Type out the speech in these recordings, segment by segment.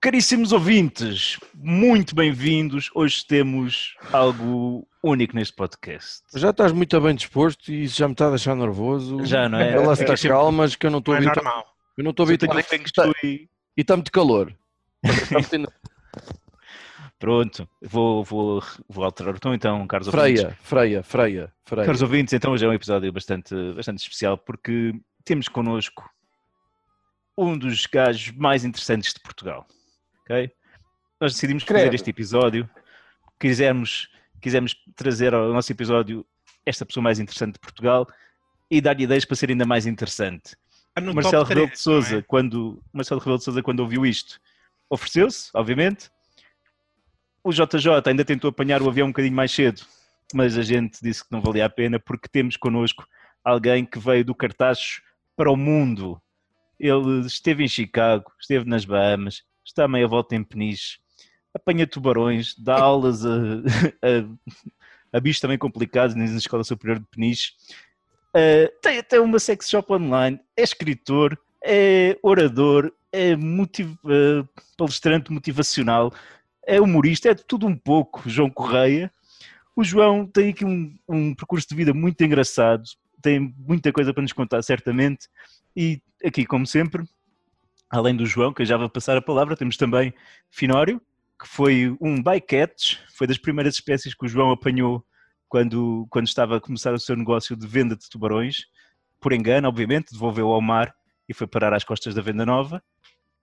Caríssimos ouvintes, muito bem-vindos. Hoje temos algo único neste podcast. Já estás muito bem disposto e isso já me está a deixar nervoso. Já, não é? Ela É está que sempre- calmas que eu não estou é ouvir. normal. Eu não estou a aí. E está muito calor. Pronto, vou, vou, vou alterar o tom então, caros ouvintes. Freia, freia, freia, freia. Caros ouvintes, então hoje é um episódio bastante, bastante especial porque temos connosco um dos gajos mais interessantes de Portugal. ok? Nós decidimos fazer este episódio, quisemos, quisemos trazer ao nosso episódio esta pessoa mais interessante de Portugal e dar-lhe ideias para ser ainda mais interessante. No Marcelo Rebelo de 3, não é? Souza, quando Marcelo Rebelo de Souza quando ouviu isto, ofereceu-se, obviamente. O JJ ainda tentou apanhar o avião um bocadinho mais cedo, mas a gente disse que não valia a pena porque temos connosco alguém que veio do cartaz para o mundo. Ele esteve em Chicago, esteve nas Bahamas, está a meia volta em Peniche, apanha tubarões, dá aulas a, a, a bichos também complicados na Escola Superior de Peniche. Uh, tem até uma sex shop online, é escritor, é orador, é motiv- uh, palestrante motivacional, é humorista, é de tudo um pouco, João Correia. O João tem aqui um, um percurso de vida muito engraçado, tem muita coisa para nos contar, certamente. E aqui, como sempre, além do João, que eu já vou passar a palavra, temos também Finório, que foi um bycatch, foi das primeiras espécies que o João apanhou quando, quando estava a começar o seu negócio de venda de tubarões, por engano, obviamente, devolveu ao mar e foi parar às costas da venda nova.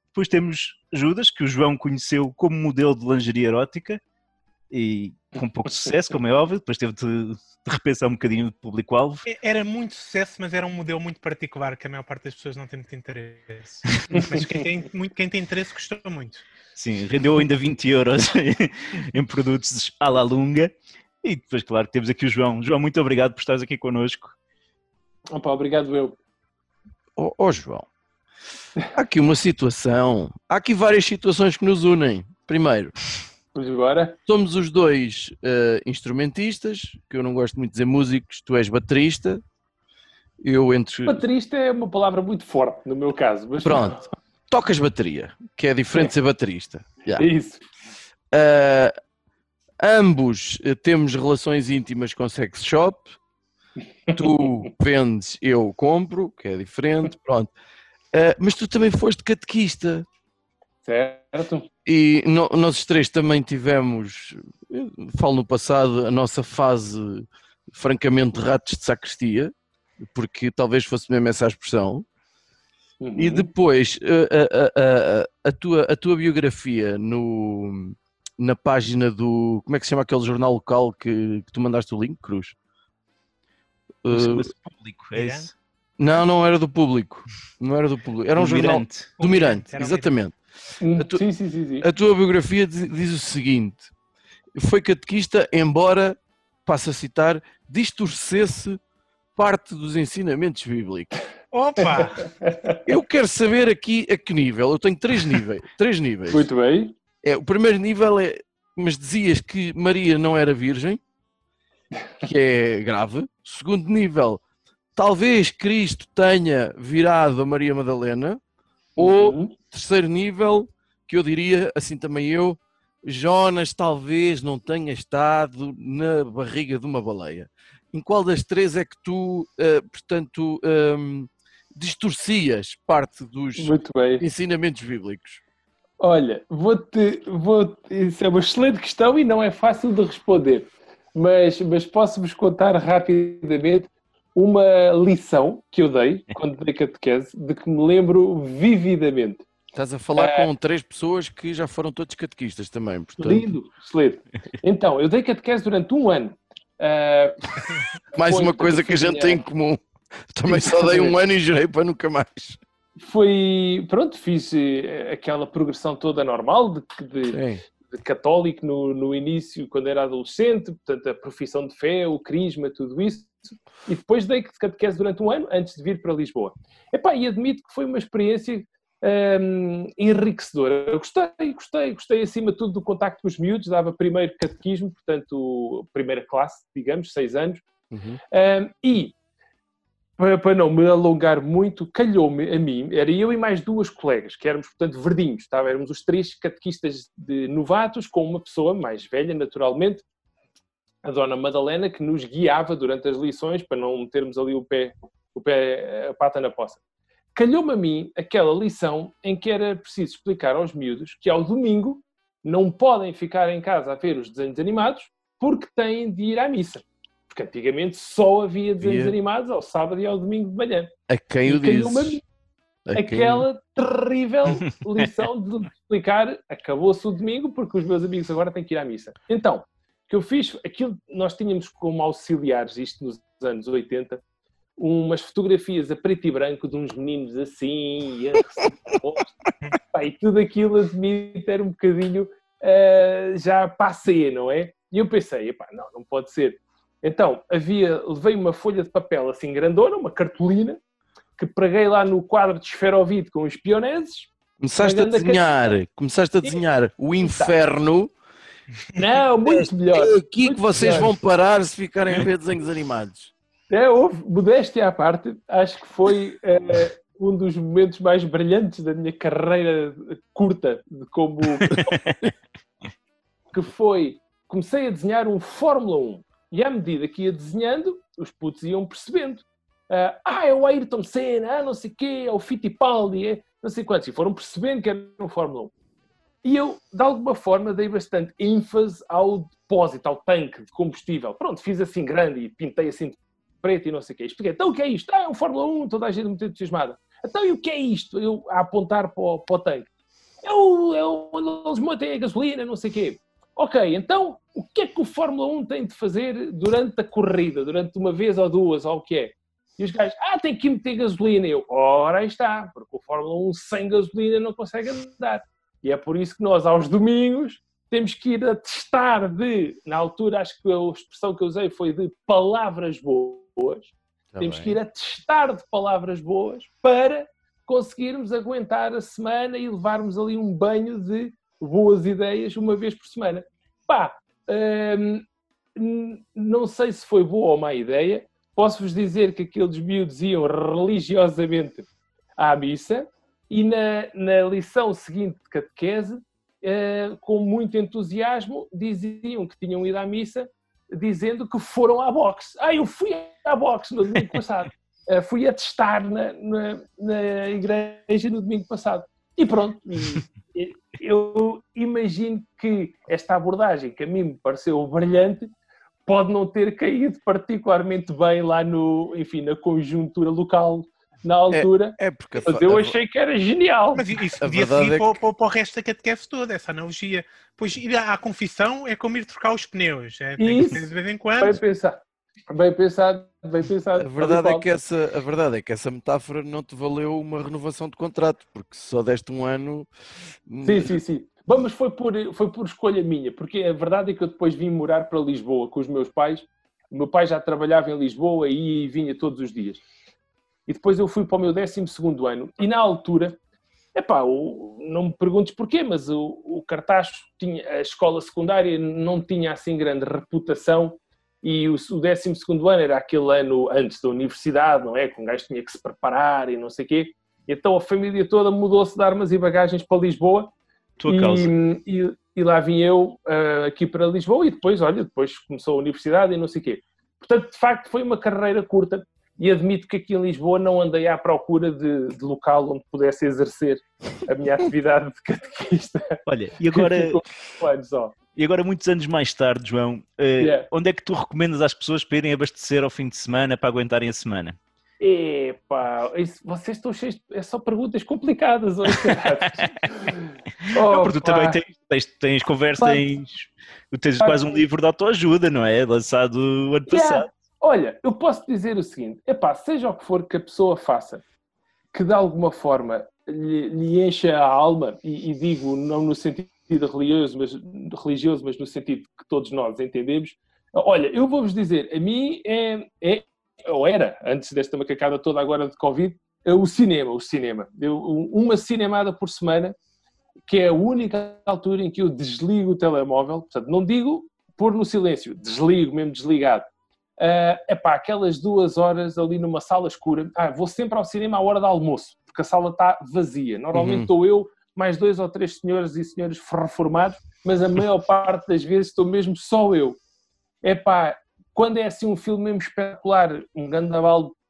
Depois temos Judas, que o João conheceu como modelo de lingerie erótica e com pouco sucesso, como é óbvio, depois teve de, de repensar um bocadinho de público-alvo. Era muito sucesso, mas era um modelo muito particular que a maior parte das pessoas não tem muito interesse. Mas quem tem, muito, quem tem interesse gostou muito. Sim, rendeu ainda 20 euros em produtos à la lunga. E depois, claro, temos aqui o João. João, muito obrigado por estares aqui connosco. Opa, obrigado eu. Ó ó, João, há aqui uma situação. Há aqui várias situações que nos unem. Primeiro, Vamos agora. somos os dois eh, instrumentistas, que eu não gosto muito de dizer músicos, tu és baterista. Eu entre. Baterista é uma palavra muito forte no meu caso. Mas Pronto, tocas bateria, que é diferente de ser baterista. Já. É isso. Uh, ambos uh, temos relações íntimas com sex shop. Tu vendes, eu compro, que é diferente. Pronto. Uh, mas tu também foste catequista. Certo? E no- nós três também tivemos, falo no passado, a nossa fase francamente ratos de sacristia, porque talvez fosse mesmo essa a expressão. Uhum. E depois, a, a- a- a tua, a tua biografia no, na página do. Como é que se chama aquele jornal local que, que tu mandaste o link, Cruz? Uh, público, é isso? não, não era do público. Não era do público. Era um Do jornal Mirante. do Mirante, um exatamente. A tu- Sim, sim, sim. sim. A tua biografia diz, diz o seguinte: foi catequista, embora, passo a citar, distorcesse parte dos ensinamentos bíblicos. Opa! Eu quero saber aqui a que nível. Eu tenho três níveis. Três níveis. Muito bem. É, o primeiro nível é, mas dizias que Maria não era virgem, que é grave. O segundo nível, talvez Cristo tenha virado a Maria Madalena. Ou Uhum. terceiro nível, que eu diria, assim também eu, Jonas talvez não tenha estado na barriga de uma baleia. Em qual das três é que tu, eh, portanto, ehm, distorcias parte dos ensinamentos bíblicos? Olha, vou-te. Vou isso é uma excelente questão e não é fácil de responder. Mas, mas posso-vos contar rapidamente uma lição que eu dei quando dei catequese, de que me lembro vividamente. Estás a falar Eh, com três pessoas que já foram todos catequistas também, portanto, Lindo, excelente. Então, eu dei catequese durante um ano. Ah, mais uma coisa que a gente tem em comum. Também só dei um ano e jurei para nunca mais. foi, pronto, fiz eh, aquela progressão toda normal de, de de católico no, no início, quando era adolescente, portanto, a profissão de fé, o crisma, tudo isso. E depois dei catequese durante um ano, antes de vir para Lisboa. Epá, e admito que foi uma experiência hum, enriquecedora. Eu gostei, gostei, gostei acima de tudo do contacto com os miúdos, dava primeiro catequismo, portanto, primeira classe, digamos, seis anos. Uhum. Um, e, para, para não me alongar muito, calhou-me a mim, era eu e mais duas colegas, que éramos, portanto, verdinhos, tá? éramos os três catequistas de novatos, com uma pessoa mais velha, naturalmente, a Dona Madalena, que nos guiava durante as lições, para não metermos ali o pé, o pé a pata na poça. Calhou-me a mim aquela lição em que era preciso explicar aos miúdos que ao domingo não podem ficar em casa a ver os desenhos animados porque têm de ir à missa. Porque antigamente só havia desenhos animados ao sábado e ao domingo de manhã. A quem o quem- aquela terrível lição de explicar acabou-se o domingo porque os meus amigos agora têm que ir à missa. Então, o que eu fiz, aquilo nós tínhamos como auxiliares, isto nos anos 80, umas fotografias a preto e branco de uns meninos assim, e, a Pá, e tudo aquilo admito era um bocadinho ah, já passei, não é? E eu pensei, epá, não, não pode ser. Então, havia, levei uma folha de papel assim grandona, uma cartolina, que preguei lá no quadro de esferovite com os pioneses. Começaste a desenhar, começaste a desenhar o inferno. Não, muito melhor. É aqui que muito vocês melhor. vão parar se ficarem a ver desenhos animados. É, houve, modéstia à parte, acho que foi eh, um dos momentos mais brilhantes da minha carreira curta de como que foi comecei a desenhar um Fórmula 1 e à medida que ia desenhando os putos iam percebendo ah, ah, é o Ayrton Senna, ah, não sei o quê, é o Fittipaldi, é não sei quantos, e foram percebendo que era um Fórmula 1 e eu, de alguma forma, dei bastante ênfase ao depósito, ao tanque de combustível. Pronto, fiz assim grande e pintei assim de preto e não sei o quê. Expliquei, então o que é isto? Ah, é um Fórmula 1, toda a gente muito entusiasmada. Então e o que é isto? Eu a apontar para o, para o tanque. É o, é o, eles metem a gasolina, não sei o quê. Ok, então o que é que o Fórmula 1 tem de fazer durante a corrida, durante uma vez ou duas, ou o que é? E os gajos, ah, tem que meter gasolina. E eu, ora aí está, porque o Fórmula 1 sem gasolina não consegue andar. E é por isso que nós, aos domingos, temos que ir a testar de, na altura, acho que a expressão que eu usei foi de palavras boas. Tá temos bem. que ir a testar de palavras boas para conseguirmos aguentar a semana e levarmos ali um banho de boas ideias uma vez por semana. Pá, hum, não sei se foi boa ou má ideia. Posso-vos dizer que aqueles miúdos iam religiosamente à missa e na, na lição seguinte de catequese, eh, com muito entusiasmo, diziam que tinham ido à missa, dizendo que foram à boxe. Ah, eu fui à boxe no domingo passado. Eh, fui a testar na, na, na igreja no domingo passado. E pronto, e- eu imagino que esta abordagem, que a mim me pareceu brilhante, pode não ter caído particularmente bem lá no, enfim, na conjuntura local na altura, É porque a mas eu a- achei que era genial. Mas isso devia verdade seguir é para, o- para, o- para o resto da catequese toda, essa analogia. Pois ir à, confissão é como ir trocar os pneus. É, tem que Isso. ser de vez em quando. pensado, bem pensado, bem pensado. A verdade, é que essa, a verdade é que essa metáfora não te valeu uma renovação de contrato, porque só deste um ano. Sim, sim, sim. Bom, mas foi por, foi por escolha minha, porque a verdade é que eu depois vim morar para Lisboa com os meus pais. O meu pai já trabalhava em Lisboa e vinha todos os dias. E depois eu fui para o meu 12 ano. E na altura, epá, não me perguntes porquê, mas o, o Cartacho tinha, a escola secundária não tinha assim grande reputação e o, o 12 ano era aquele ano antes da universidade, não é? Que um gajo tinha que se preparar e não sei o quê. Então a família toda mudou-se de armas e bagagens para Lisboa Tua e, causa. e- e lá vim eu ah, aqui para Lisboa e depois, olha, depois começou a universidade e não sei o quê. Portanto, de facto, foi uma carreira curta e admito que aqui em Lisboa não andei à procura de, de local onde pudesse exercer a minha atividade de catequista. Olha, e agora, e agora muitos anos mais tarde, João, eh, Yeah. onde é que tu recomendas às pessoas para irem abastecer ao fim de semana para aguentarem a semana? Epá, isso- vocês estão cheios. de- É só perguntas complicadas. olha. Não, porque tu também tens, tens, tens conversa, Claro. tens, tens quase um livro de autoajuda, não é? Lançado o ano Yeah. passado. Olha, eu posso dizer o seguinte: epá, seja o que for que a pessoa faça, que de alguma forma lhe, lhe encha a alma, e, e digo não no sentido religioso mas, religioso, mas no sentido que todos nós entendemos. Olha, eu vou-vos dizer, a mim é, é, ou era, antes desta macacada toda agora de Covid, é o cinema, o cinema. Eu, uma cinemada por semana, que é a única altura em que eu desligo o telemóvel, portanto, não digo pôr no silêncio, desligo, mesmo desligado. Uh, pá, aquelas duas horas ali numa sala escura. Ah, vou sempre ao cinema à hora do almoço, porque a sala está vazia. Normalmente uhum. estou eu, mais dois ou três senhores e senhores reformados, mas a maior parte das vezes estou mesmo só eu. É pá, quando é assim um filme mesmo espetacular, um grande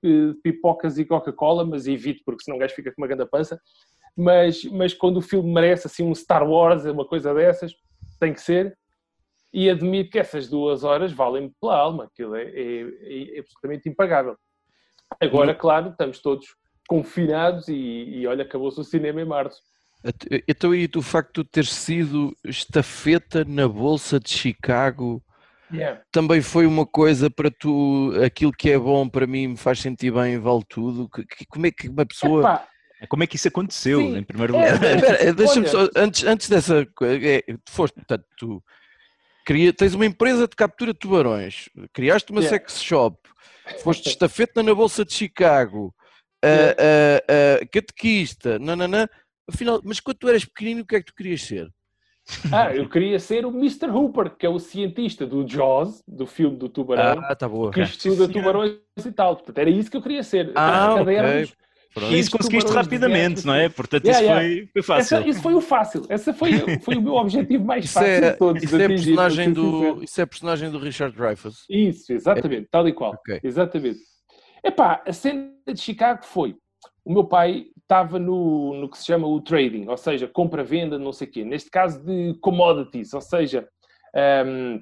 de pipocas e Coca-Cola, mas evito porque senão o gajo fica com uma grande pança. Mas, mas quando o filme merece assim um Star Wars, uma coisa dessas, tem que ser e admito que essas duas horas valem pela alma, aquilo é, é, é absolutamente impagável. Agora, uhum. claro, estamos todos confinados e, e olha, acabou-se o cinema em março. Então, e o facto de ter sido estafeta na Bolsa de Chicago yeah. também foi uma coisa para tu, aquilo que é bom para mim me faz sentir bem, vale tudo. Como é que uma pessoa. Epá. Como é que isso aconteceu, Sim. em primeiro é, lugar? É, Deixa-me só, antes, antes dessa coisa, é, foste, portanto, tu Cria, tens uma empresa de captura de tubarões, criaste uma yeah. sex shop, foste estafeta na Bolsa de Chicago, yeah. uh, uh, uh, catequista, nananã. Afinal, mas quando tu eras pequenino, o que é que tu querias ser? Ah, eu queria ser o Mr. Hooper, que é o cientista do Jaws, do filme do tubarão, ah, tá boa. que estuda tubarões e tal. Portanto, era isso que eu queria ser. Ah, okay. E isso conseguiste rapidamente, não é? Portanto, yeah, isso yeah. Foi, foi, fácil. Essa, isso foi o fácil. Esse foi, foi o meu objetivo mais fácil é, de todos. Isso é, personagem do, isso é a personagem do Richard Dreyfuss. Isso, exatamente, é. tal e qual. Okay. Exatamente. Epá, a cena de Chicago foi. O meu pai estava no, no que se chama o trading, ou seja, compra-venda, não sei o quê. Neste caso de commodities, ou seja, um, uh,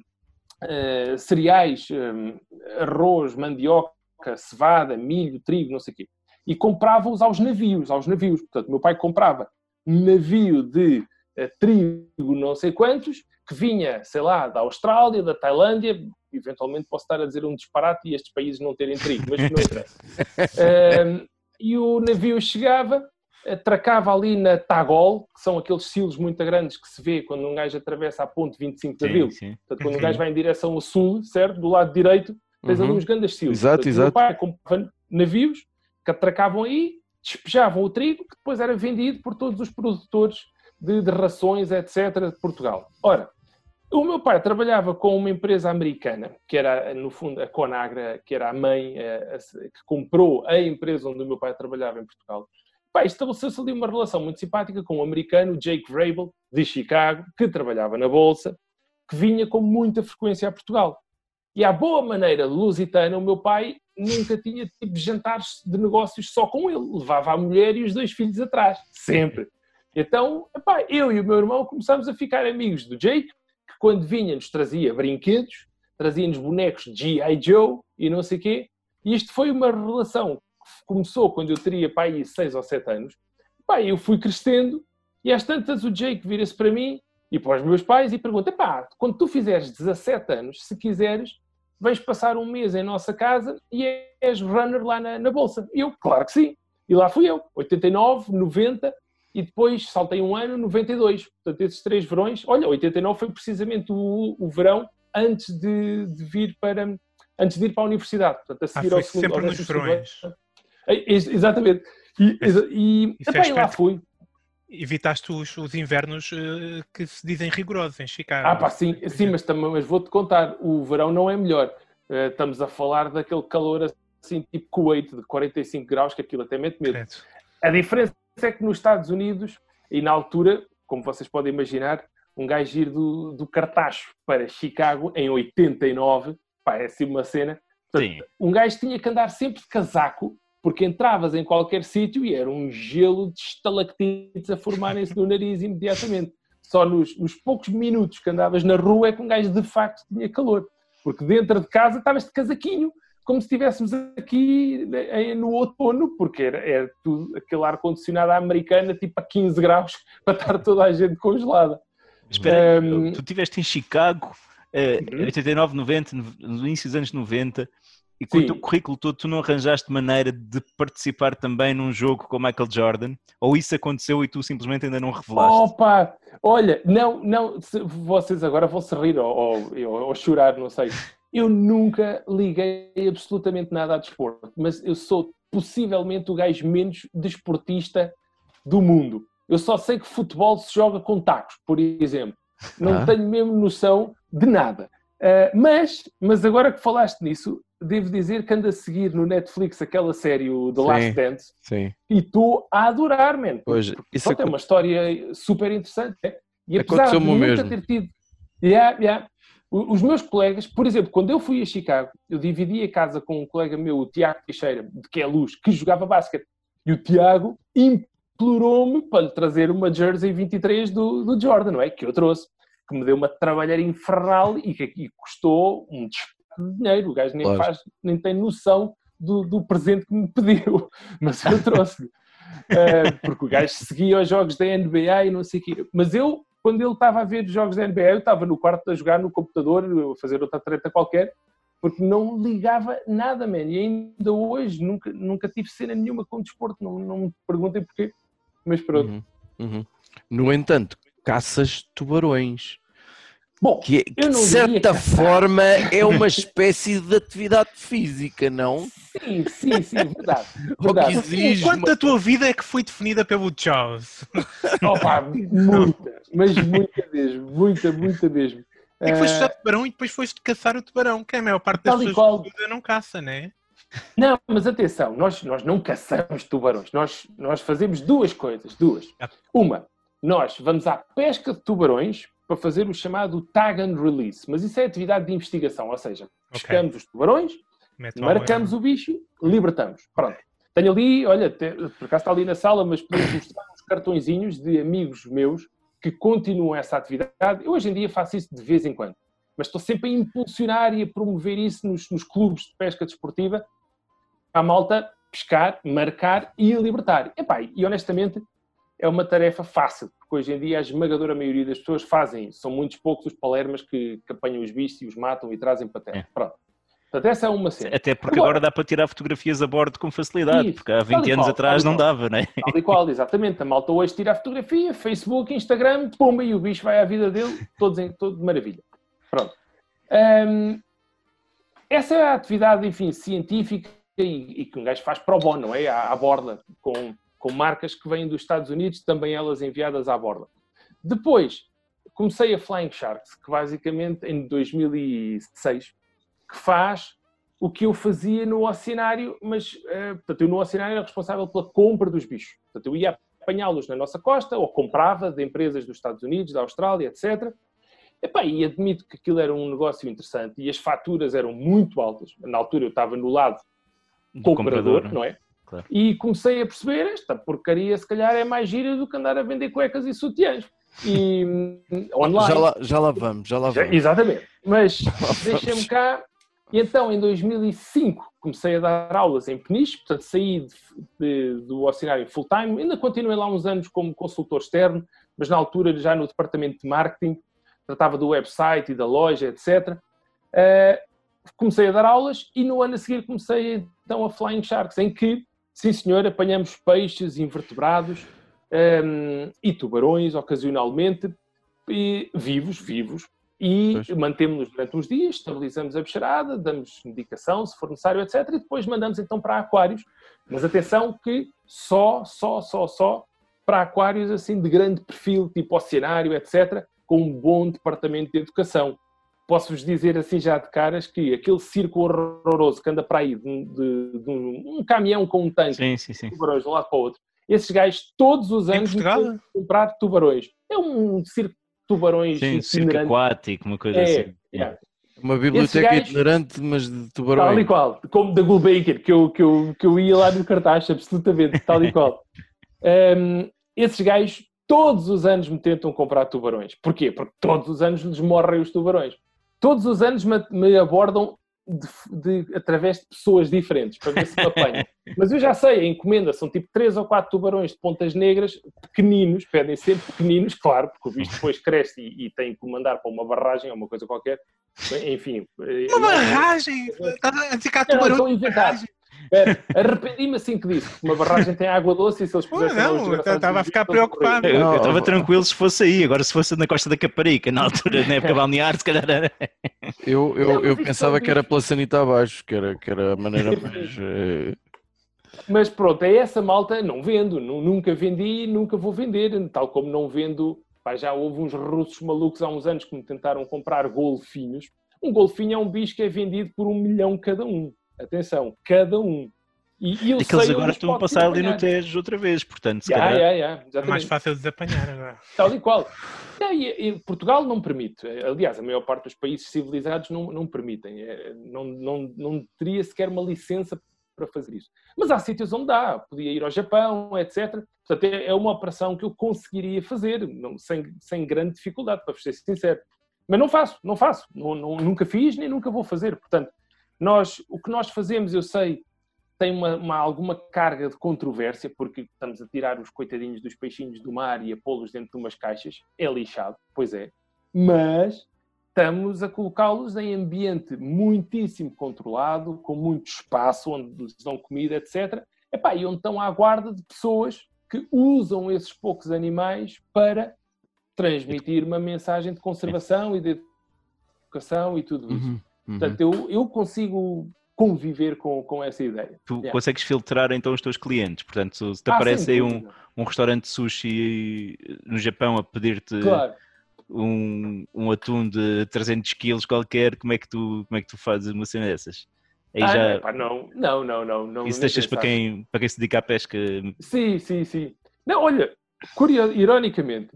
eh, cereais, um, arroz, mandioca, cevada, milho, trigo, não sei o quê e comprava-os aos navios, aos navios. Portanto, meu pai comprava um navio de uh, trigo não sei quantos, que vinha, sei lá, da Austrália, da Tailândia, eventualmente posso estar a dizer um disparate e estes países não terem trigo, mas não interessa. uh, e o navio chegava, atracava ali na Tagol, que são aqueles silos muito grandes que se vê quando um gajo atravessa a ponte 25 de Abril. Sim, sim. Portanto, quando um gajo vai em direção ao sul, certo? Do lado direito, tens uhum. ali uns grandes silos. Exato, Portanto, exato. Meu pai comprava navios, que atracavam aí, despejavam o trigo, que depois era vendido por todos os produtores de, de rações, etc., de Portugal. Ora, o meu pai trabalhava com uma empresa americana, que era, no fundo, a Conagra, que era a mãe a, a, que comprou a empresa onde o meu pai trabalhava em Portugal. Pai, estabeleceu-se ali uma relação muito simpática com um americano, Jake Vrabel, de Chicago, que trabalhava na Bolsa, que vinha com muita frequência a Portugal. E à boa maneira lusitana, o meu pai nunca tinha tipo jantares de negócios só com ele. Levava a mulher e os dois filhos atrás, sempre. Então, epá, eu e o meu irmão começámos a ficar amigos do Jake, que quando vinha nos trazia brinquedos, trazia-nos bonecos de G.I. Joe e não sei o quê. E isto foi uma relação que começou quando eu teria pai 6 ou 7 anos. Pá, eu fui crescendo e às tantas o Jake vira-se para mim e para os meus pais e pergunta: pá, quando tu fizeres 17 anos, se quiseres, vens passar um mês em nossa casa e és runner lá na, na Bolsa. E eu, claro que sim. E lá fui eu, 89, 90 e depois saltei um ano, 92. Portanto, esses três verões, olha, 89 foi precisamente o, o verão antes de, de, vir para antes de ir para a universidade. Portanto, a ah, seguir ah, ao segundo sempre nos verões. É, exatamente. E, e, e, e lá fui evitaste os, os invernos uh, que se dizem rigorosos em Chicago. Ah, pá, sim, sim mas, também, mas vou-te contar, o verão não é melhor. Uh, estamos a falar daquele calor assim, tipo Kuwait, de 45 graus, que aquilo até mete medo. Credo. A diferença é que nos Estados Unidos, e na altura, como vocês podem imaginar, um gajo ir do, do Cartacho para Chicago em 89, pá, é assim uma cena. Portanto, um gajo tinha que andar sempre de casaco, porque entravas em qualquer sítio e era um gelo de estalactites a formarem-se no nariz imediatamente. Só nos, nos, poucos minutos que andavas na rua é que um gajo de facto tinha calor. Porque dentro de casa estavas de casaquinho, como se estivéssemos aqui no outono, porque era, era tudo, aquele ar-condicionado americana, tipo a 15 graus, para estar toda a gente congelada. Espera, um, tu estiveste em Chicago, uh, uhum. 89, 90, no início dos anos 90, E com o Sim. teu currículo todo, tu não arranjaste maneira de participar também num jogo com o Michael Jordan? Ou isso aconteceu e tu simplesmente ainda não revelaste? Opa! Olha, não, não, vocês agora vão se rir ou, ou, ou chorar, não sei. Eu nunca liguei absolutamente nada a desporto, mas eu sou possivelmente o gajo menos desportista do mundo. Eu só sei que futebol se joga com tacos, por exemplo. Não Ah. tenho mesmo noção de nada. Ah, mas, mas agora que falaste nisso, devo dizer que ando a seguir no Netflix aquela série, o The Sim. Last Dance, Sim. e estou a adorar, man. Pois, isso Pronto, é uma história super interessante. é? E apesar de nunca mesmo. ter tido. Yeah, yeah. Os meus colegas, por exemplo, quando eu fui a Chicago, eu dividi a casa com um colega meu, o Tiago Teixeira, de que é luz, que jogava basquete. E o Tiago implorou-me para lhe trazer uma jersey 23 do, do Jordan, não é? Que eu trouxe. Que me deu uma trabalheira infernal e que aqui custou um de dinheiro. O gajo nem, Claro. faz, nem tem noção do, do presente que me pediu. Mas eu trouxe-lhe. Uh, porque o gajo seguia os jogos da NBA e não sei o quê. Mas eu, quando ele estava a ver os jogos da NBA, eu estava no quarto a jogar no computador, a fazer outra treta qualquer, porque não ligava nada, man. E ainda hoje nunca, nunca tive cena nenhuma com desporto, não, não me perguntem porquê. Mas pronto. Uhum, uhum. No entanto, caças tubarões. Bom, Que, é- que de diria certa caçar. forma é uma espécie de atividade física, não? sim, sim, sim, verdade. Verdade. exige Quanto uma- da tua vida é que foi definida pelo Jaws? Opa, muita, mas muita mesmo, muita, muita mesmo. É que foste Ah, já tubarão e depois foste caçar o tubarão, que a maior parte das pessoas qual. não caça, né? Não, mas atenção, nós, nós não caçamos tubarões, nós, nós fazemos duas coisas, duas. Ah. Uma, nós vamos à pesca de tubarões para fazer o chamado tag and release, mas isso é atividade de investigação, ou seja, pescamos os tubarões, Mete lá marcamos o bicho, libertamos. Pronto. Tenho ali, olha, por acaso está ali na sala, mas podemos mostrar uns cartõezinhos de amigos meus que continuam essa atividade. Eu hoje em dia faço isso de vez em quando, mas estou sempre a impulsionar e a promover isso nos, nos clubes de pesca desportiva, à malta pescar, marcar e libertar. Epá, e honestamente é uma tarefa fácil, hoje em dia a esmagadora maioria das pessoas fazem isso. São muitos poucos os palermas que, que apanham os bichos e os matam e trazem para terra. É. Pronto. Portanto, essa é uma cena. Até porque Agora- agora dá para tirar fotografias a bordo com facilidade, Isso, porque há tal 20 e anos qual, atrás não dava, não é? Tal e qual, exatamente. A malta hoje tira a fotografia, Facebook, Instagram, pumba, e o bicho vai à vida dele, todos em, todo de maravilha. Pronto. Hum, essa é a atividade, enfim, científica e, e que um gajo faz pro bono, não é? À, à borda, com, com marcas que vêm dos Estados Unidos, também elas enviadas à borda. Depois, comecei a Flying Sharks, que basicamente em 2006, que faz o que eu fazia no oceanário, mas eh, portanto, eu no oceanário era responsável pela compra dos bichos. Portanto, eu ia apanhá-los na nossa costa ou comprava de empresas dos Estados Unidos, da Austrália, etc. Epá, e admito que aquilo era um negócio interessante e as faturas eram muito altas. Na altura eu estava no lado Do comprador, comprador, não é? Claro. E comecei a perceber, esta porcaria se calhar é mais gira do que andar a vender cuecas e sutiãs. E hum, online. Já lá, já lá vamos, já lá Já- vamos. exatamente. Mas deixa-me cá. E então, em 2005, comecei a dar aulas em Peniche, portanto, saí de- de- do oceanário full-time. Ainda continuei lá uns anos como consultor externo, mas na altura já no departamento de marketing, tratava do website e da loja, etc. Eh, comecei a dar aulas e no ano a seguir comecei então a Flying Sharks, em que, sim senhor, apanhamos peixes, invertebrados ehm, e tubarões ocasionalmente, e vivos, vivos, e mantemos-nos durante uns dias, estabilizamos a bicharada, damos medicação se for necessário, etc. E depois mandamos então para aquários. Mas atenção que só, só, só, só para aquários assim de grande perfil, tipo oceanário, etc., com um bom departamento de educação. Posso-vos dizer assim já de caras que aquele circo horroroso que anda para aí de, um- de- de um, um caminhão com um tanque Sim, sim, sim. de tubarões de um lado para o outro, esses gajos todos os anos têm que comprar tubarões. É um circo de tubarões Sim, circo aquático, uma coisa É, assim. é. Uma biblioteca gajos- itinerante, mas de Tal e tubarões. qual, como da Gulbaker, que eu, que, eu, que eu ia lá no cartaz, absolutamente, tal e qual. Hum, esses gajos todos os anos me tentam comprar tubarões. Porquê? Porque todos os anos lhes morrem os tubarões. Todos os anos me, me abordam de- de- através de pessoas diferentes, para ver se me apanham. Mas eu já sei, a encomenda são tipo 3 ou 4 tubarões de pontas negras, pequeninos, pedem sempre pequeninos, claro, porque o bicho depois cresce e, e tem que mandar para uma barragem ou uma coisa qualquer, Enfim. eh, Uma barragem! Estás a não, tubarões estou a inventar. Espera, Arrependi-me assim que disse. Uma barragem tem água doce e se eles pusessem não, eu estava a ficar preocupado. Eu Não, estava eu- tranquilo se fosse aí, agora se fosse na Costa da Caparica, na altura, na época balnear, se calhar era. Eu, eu, Não, mas eu pensava que era pela sanita abaixo, que era, que era a maneira mais. eh, Mas pronto, é essa malta, não vendo, nu- nunca vendi, nunca vou vender, tal como não vendo. pá, já houve uns russos malucos há uns anos que me tentaram comprar golfinhos. Um golfinho é um bicho que é vendido por um milhão cada um. Atenção, cada um. E, e eu Aqueles sei agora estão a passar ali no apanhar. Tejo outra vez, portanto, se Ya, calhar. ya, ya, É mais fácil de desapanhar agora. Tal e qual. É, e- e Portugal não permite. Aliás, a maior parte dos países civilizados não, não permitem. É, Não, não, não teria sequer uma licença para fazer isso. Mas há sítios onde dá. Podia ir ao Japão, etc. Portanto, é é uma operação que eu conseguiria fazer, não- sem, sem grande dificuldade, para ser sincero. Mas não faço, não faço. Não- não- nunca fiz, nem nunca vou fazer. Portanto, nós, o que nós fazemos, eu sei, tem uma, uma- alguma carga de controvérsia, porque estamos a tirar os coitadinhos dos peixinhos do mar e a pô-los dentro de umas caixas. É lixado, pois é. Mas estamos a colocá-los em ambiente muitíssimo controlado, com muito espaço, onde lhes dão comida, etc. Epá, e onde estão à guarda de pessoas que usam esses poucos animais para transmitir uma mensagem de conservação e de educação e tudo isso. uhum, uhum. Portanto, eu, eu consigo conviver com, com essa ideia. Tu Yeah. consegues filtrar então os teus clientes. Portanto, se te Ah, aparece sem aí um, um restaurante de sushi no Japão a pedir-te Claro. um, um atum de 300 quilos qualquer, como é que tu, como é que tu fazes uma cena dessas? Aí Ah, já, não, pá, não, não, não, não, não. isso deixas para quem, para quem se dedica à pesca. Sim, sim, sim. Não, olha, curio- ironicamente,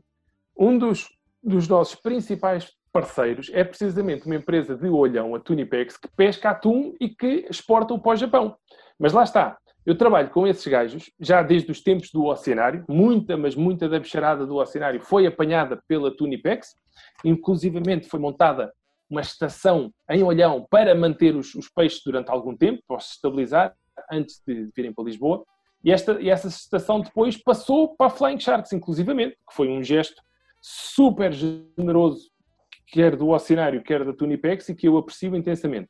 um dos, dos nossos principais parceiros é precisamente uma empresa de olhão, a Tunipex, que pesca atum e que exporta-o para o Japão. Mas lá está, eu trabalho com esses gajos já desde os tempos do oceanário, muita, mas muita da bicharada do oceanário foi apanhada pela Tunipex, inclusivamente foi montada uma estação em Olhão para manter os, os peixes durante algum tempo, para os estabilizar, antes de virem para Lisboa. E, esta, e essa estação depois passou para a Flying Sharks, inclusivamente, que foi um gesto super generoso, quer do Oceanário, quer da Tunipex, e que eu aprecio intensamente.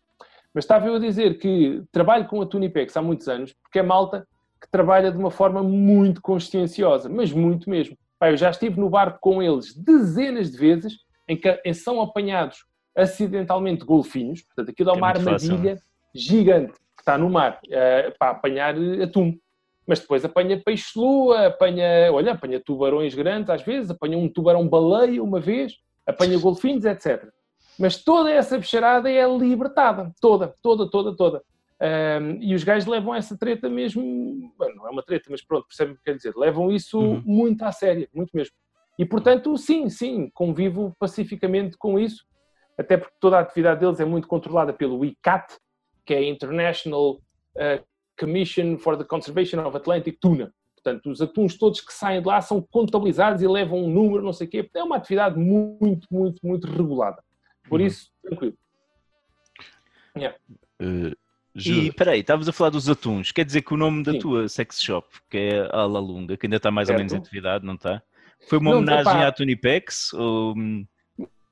Mas estava eu a dizer que trabalho com a Tunipex há muitos anos, porque é malta que trabalha de uma forma muito conscienciosa, mas muito mesmo. Pá, eu já estive no barco com eles dezenas de vezes, em que são apanhados acidentalmente golfinhos, portanto aquilo é é uma muito fácil, armadilha gigante que está no mar eh, para apanhar atum. Mas depois apanha peixe-lua, apanha, olha, apanha tubarões grandes às vezes, apanha um tubarão-baleia uma vez, apanha golfinhos, etc. Mas toda essa bicharada é libertada, toda, toda, toda, toda. Ahm, e os gajos levam essa treta mesmo, bom, não é uma treta, mas pronto, percebem o que quer dizer, levam isso Uhum. muito a sério, muito mesmo. E portanto, sim, sim, convivo pacificamente com isso, até porque toda a atividade deles é muito controlada pelo ICAT, que é a International uh, Commission for the Conservation of Atlantic Tuna. Portanto, os atuns todos que saem de lá são contabilizados e levam um número, não sei o quê. É uma atividade muito, muito, muito regulada. Por Uhum. isso, tranquilo. Eh, E Juro. peraí, estavas a falar dos atuns. Quer dizer que o nome da Sim. tua sex shop, que é a La Lunga, que ainda está mais ou menos em Certo. atividade, não está? Foi uma Não, homenagem epá. à Tunipex? Ou...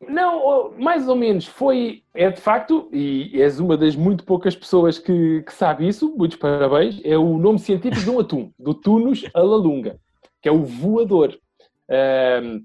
Não, mais ou menos, foi, é de facto, e és uma das muito poucas pessoas que, que sabe isso, muitos parabéns, é o nome científico de um atum, do Tunus alalunga, que é o voador. Ahm,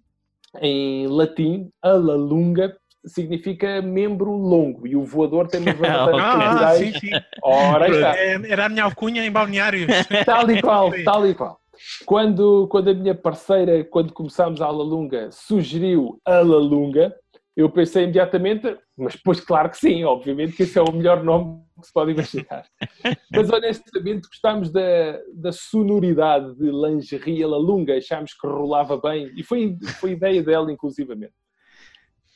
em latim, alalunga significa membro longo, e o voador tem umas vantagens Ah, culturais. sim, sim. Ora, está. É, Era a minha alcunha em balneários. Tal e qual, tal e qual. Quando, quando a minha parceira, quando começámos a Alalunga, sugeriu Alalunga, eu pensei imediatamente, mas pois claro que sim, obviamente que esse é o melhor nome que se pode imaginar. Mas honestamente gostámos da, da sonoridade de lingerie Alalunga, achámos que rolava bem e foi, foi ideia dela inclusivamente.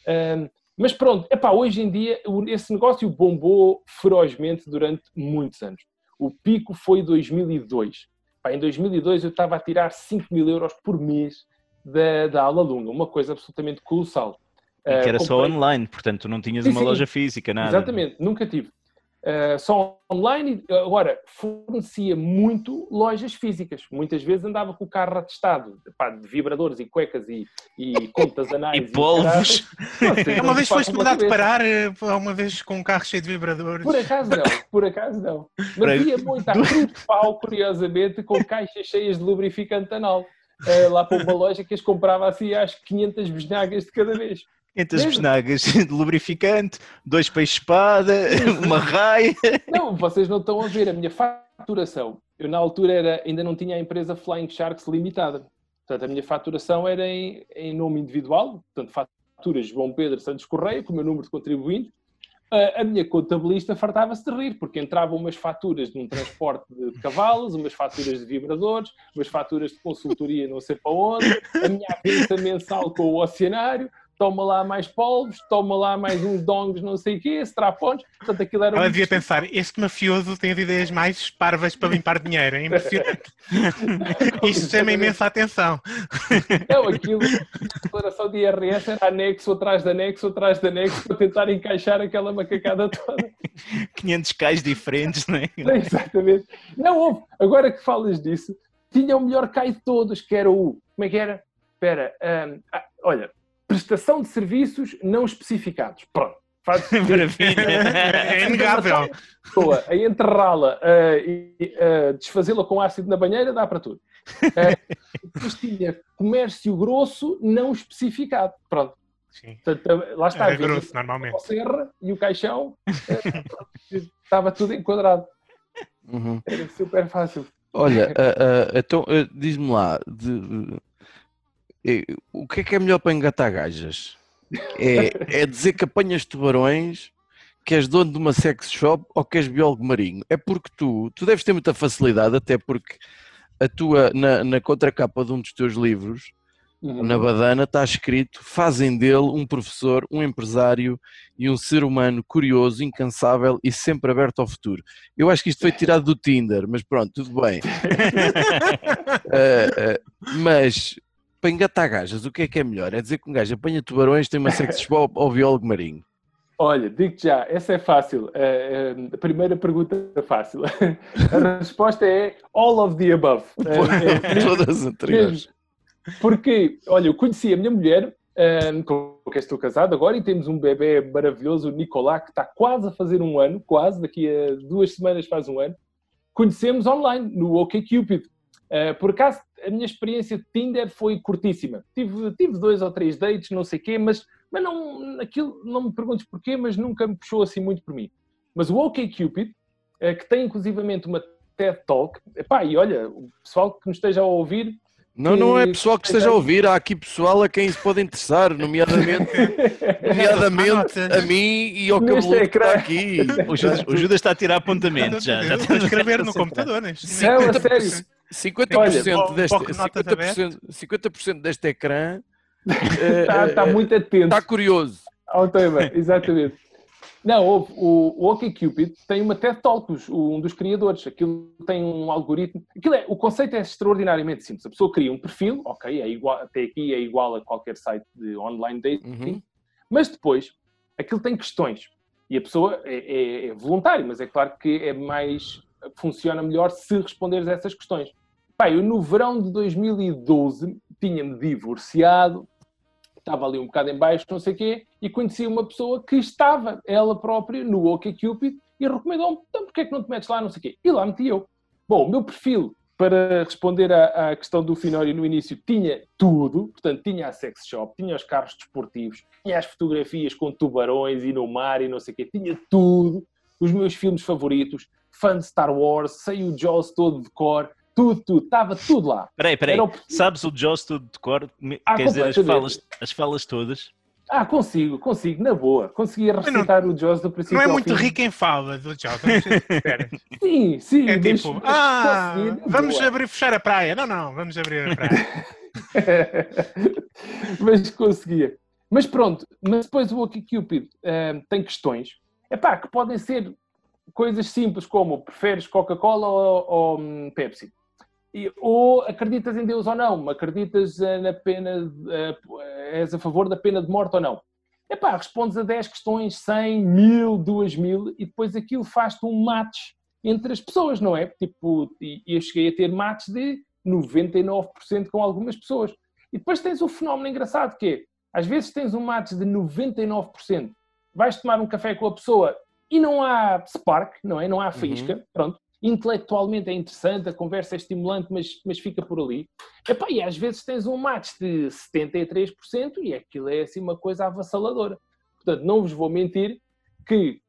Ahm, mas pronto, epá, hoje em dia esse negócio bombou ferozmente durante muitos anos. O pico foi 2002. Pá, em 2002 eu estava a tirar 5 mil euros por mês da, da aula lunga, uma coisa absolutamente colossal. e que Ah, era só comprei- online, portanto tu não tinhas Sim, uma sim. loja física, nada. Exatamente, nunca tive. Uh, só online, agora fornecia muito lojas físicas. Muitas vezes andava com o carro atestado pá, de vibradores e cuecas e, e contas anais. E polvos. Uma vez foste mandado parar, eh, uma vez com um carro cheio de vibradores. Por acaso não, por acaso não. Mas ia muito de pau, curiosamente, com caixas cheias de lubrificante anal. eh, lá para uma loja que as comprava assim às 500 besnagas de cada vez. 500 Mesmo? besnagas de lubrificante, dois peixes-espada, uma raia. Não, vocês não estão a ver a minha faturação. Eu, na altura, era, ainda não tinha a empresa Flying Sharks Limitada. Portanto, a minha faturação era em, em nome individual, portanto, faturas João Pedro Santos Correia, com o meu número de contribuinte. A, a minha contabilista fartava-se de rir, porque entravam umas faturas de um transporte de cavalos, umas faturas de vibradores, umas faturas de consultoria não sei para onde, a minha avença mensal com o oceanário, toma lá mais polvos, toma lá mais uns dongos não sei o quê, strapons. Portanto, aquilo era Ela um devia pensar, este mafioso tem as ideias mais parvas para limpar dinheiro, é impressionante. Isto chama imensa atenção. Não, aquilo, a declaração de IRS era anexo atrás de anexo atrás de anexo para tentar encaixar aquela macacada toda. 500 cais diferentes, não é? Exatamente. Não houve. Agora que falas disso, tinha o melhor cai de todos, que era o. Como é que era? Espera. hum, ah, olha, prestação de serviços não especificados. Pronto. Faz Maravilha. É inegável. pessoa a enterrá-la ah, e ah, desfazê-la com ácido na banheira, dá para tudo. Depois tinha comércio grosso não especificado. Pronto. Sim. Portanto, lá está. Vende grosso, normalmente. o serra e o caixão eh, estava tudo enquadrado. Uhum. Era super fácil. Olha, ah, ah, então diz-me lá, de- eh, o que é que é melhor para engatar gajas? É, é dizer que apanhas tubarões, que és dono de uma sex shop ou que és biólogo marinho? É porque tu, tu deves ter muita facilidade, até porque a tua, na, na contracapa de um dos teus livros, Uhum. na badana está escrito fazem dele um professor, um empresário e um ser humano curioso, incansável e sempre aberto ao futuro. Eu acho que isto foi tirado do Tinder, mas pronto, tudo bem. Ah, ah, mas para engatar gajas, o que é que é melhor? É dizer que um gajo apanha tubarões, tem uma sex shop ou biólogo marinho? Olha, digo já, essa é fácil. Eh, a primeira pergunta é fácil. A resposta é all of the above. Eh, Todas as anteriores. Porque, olha, eu conheci a minha mulher, eh, com quem estou casado agora, e temos um bebê maravilhoso, o Nicolás, que está quase a fazer um ano, quase, daqui a duas semanas faz um ano. Conhecemos online, no OkCupid. Eh, por acaso, a minha experiência de Tinder foi curtíssima. Tive, tive dois ou três dates, não sei o quê, mas, mas não, aquilo, não me perguntes porquê, mas nunca me puxou assim muito por mim. Mas o OkCupid, eh, que tem inclusivamente uma TED Talk, epá, e olha, o pessoal que nos esteja a ouvir, Não, não é pessoal que esteja a ouvir, há aqui pessoal a quem isso pode interessar, nomeadamente, nomeadamente a mim e ao cabelo que está aqui. O Judas, o Judas está a tirar apontamentos já. já Estou a está- escrever no está a computador. neste Não, a momento. sério. 50%, Olha, deste, bloco de notas 50%, 50% deste ecrã Está, está eh, muito atento está curioso. ao tema, exatamente. Não, houve, o, o OkCupid tem uma TED Talk, os- um dos criadores. Aquilo tem um algoritmo. Aquilo é, o conceito é extraordinariamente simples. A pessoa cria um perfil, ok, é igual, até aqui é igual a qualquer site de online dating, Uhum. mas depois aquilo tem questões. E a pessoa é, é, é voluntário, mas é claro que é mais. Funciona melhor se responderes a essas questões. Pá, eu no verão de 2012 tinha-me divorciado, estava ali um bocado em baixo, não sei o quê, e conheci uma pessoa que estava, ela própria, no OkCupid e recomendou-me, então porquê é que não te metes lá, não sei o quê. E lá meti eu. Bom, o meu perfil, para responder à, à questão do Finório no início, tinha tudo, portanto, tinha a sex shop, tinha os carros desportivos, tinha as fotografias com tubarões e no mar e não sei o quê, tinha tudo, os meus filmes favoritos, fã de Star Wars, sei o Jaws todo de cor, tudo, tudo, estava tudo lá. Peraí, peraí. Era o- Sabes o Jaws tudo de cor? Ah, Quer dizer, as falas, as falas todas? Ah, consigo, consigo, na boa. Conseguia recitar o Jaws do princípio Não é ao muito fim. rico em fala do sinceros. Sim, sim. É tipo, mas ah, consegui, vamos boa. abrir, fechar a praia. Não, não, vamos abrir a praia. mas conseguia. Mas pronto, mas depois o OkCupid ah, tem questões epá, que podem ser coisas simples como preferes Coca-Cola ou, ou, hum, Pepsi? E- ou acreditas em Deus ou não? Acreditas ah, na pena, ah, és a favor da pena de morte ou não? epá, respondes a 10 questões, 100, 1000, 2000 e depois aquilo faz-te um match entre as pessoas, não é? Tipo, e eu cheguei a ter match de 99% com algumas pessoas. E depois tens o fenómeno engraçado que é, às vezes tens um match de 99%, vais tomar um café com a pessoa e não há spark, não é? Não há faísca, pronto. Intelectualmente é interessante, a conversa é estimulante, mas, mas fica por ali. Epá, e às vezes tens um match de 73% e aquilo é assim uma coisa avassaladora. Portanto, não vos vou mentir que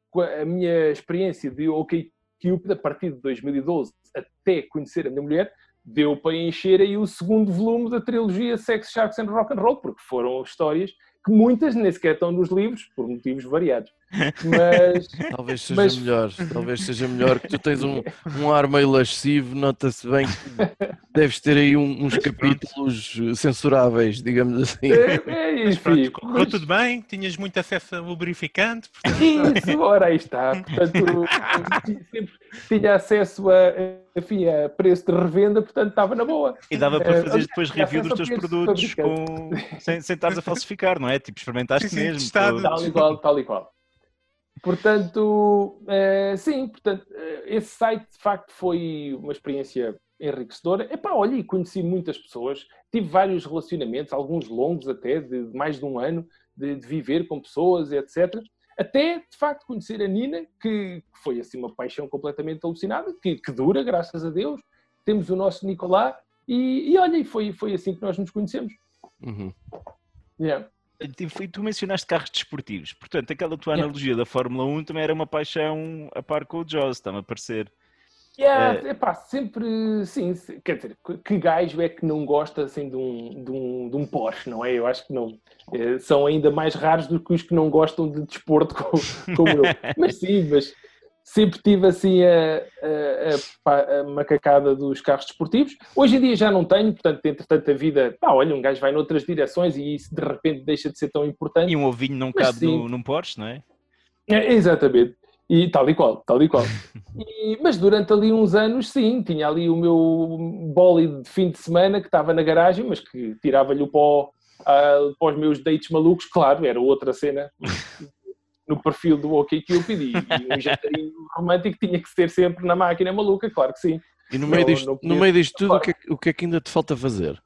a minha experiência de OkCupid, a partir de 2012 até conhecer a minha mulher, deu para encher aí o segundo volume da trilogia Sex, Sharks and Rock and Roll, porque foram histórias que muitas nem sequer estão nos livros, por motivos variados. Mas, Talvez seja Mas- melhor, talvez seja melhor que tu tens um, um ar meio lascivo, nota-se bem que deves ter aí um- uns capítulos censuráveis, digamos assim. é, é, Mas pronto, correu tudo bem, tinhas muito acesso a lubrificante, portanto, Isso, ora aí está. Portanto, sempre tinha acesso a, enfim, a preço de revenda, portanto estava na boa. E dava para Eh, fazer depois review dos teus produtos com... sem, sem estares a falsificar, não é? Tipo, experimentaste Sim, sim, mesmo. Tal e qual, tal e qual. Portanto, eh, sim, portanto, eh, esse site de facto foi uma experiência enriquecedora. Epá, olha, e conheci muitas pessoas, tive vários relacionamentos, alguns longos até, de mais de um ano, de, de viver com pessoas, etc. Até, de facto, conhecer a Nina, que foi assim uma paixão completamente alucinada, que, que dura, graças a Deus. Temos o nosso Nicolás e, e olha, e foi, foi assim que nós nos conhecemos. Uhum. Yeah. E tu- mencionaste carros desportivos, portanto, aquela tua Yeah. analogia da Fórmula 1 também era uma paixão a par com o Jaws, está-me a parecer. Yeah, epá, sempre, sim, quer dizer, que- gajo é que não gosta assim de um, de um, de um Porsche, não é? Eu acho que não. Eh, são ainda mais raros do que os que não gostam de desporto como, como eu. Mas sim, mas sempre tive assim a, a- a macacada dos carros desportivos. Hoje em dia já não tenho, portanto, entretanto a vida, pá, olha, um gajo vai noutras direções e isso de repente deixa de ser tão importante. E um ovinho não Mas cabe sim. no, num Porsche, não é? É, exatamente. E tal e qual, tal e qual. E- mas durante ali uns anos, sim, tinha ali o meu bólido de fim de semana que estava na garagem, mas que tirava-lhe o pó ah, para os meus dates malucos, claro, era outra cena no perfil do OkCupid e, e um jantarinho romântico tinha que ser sempre na máquina maluca, claro que sim. E no meio, Não- disto, no meio disto tudo, o que, é, que- o que é que ainda te falta fazer?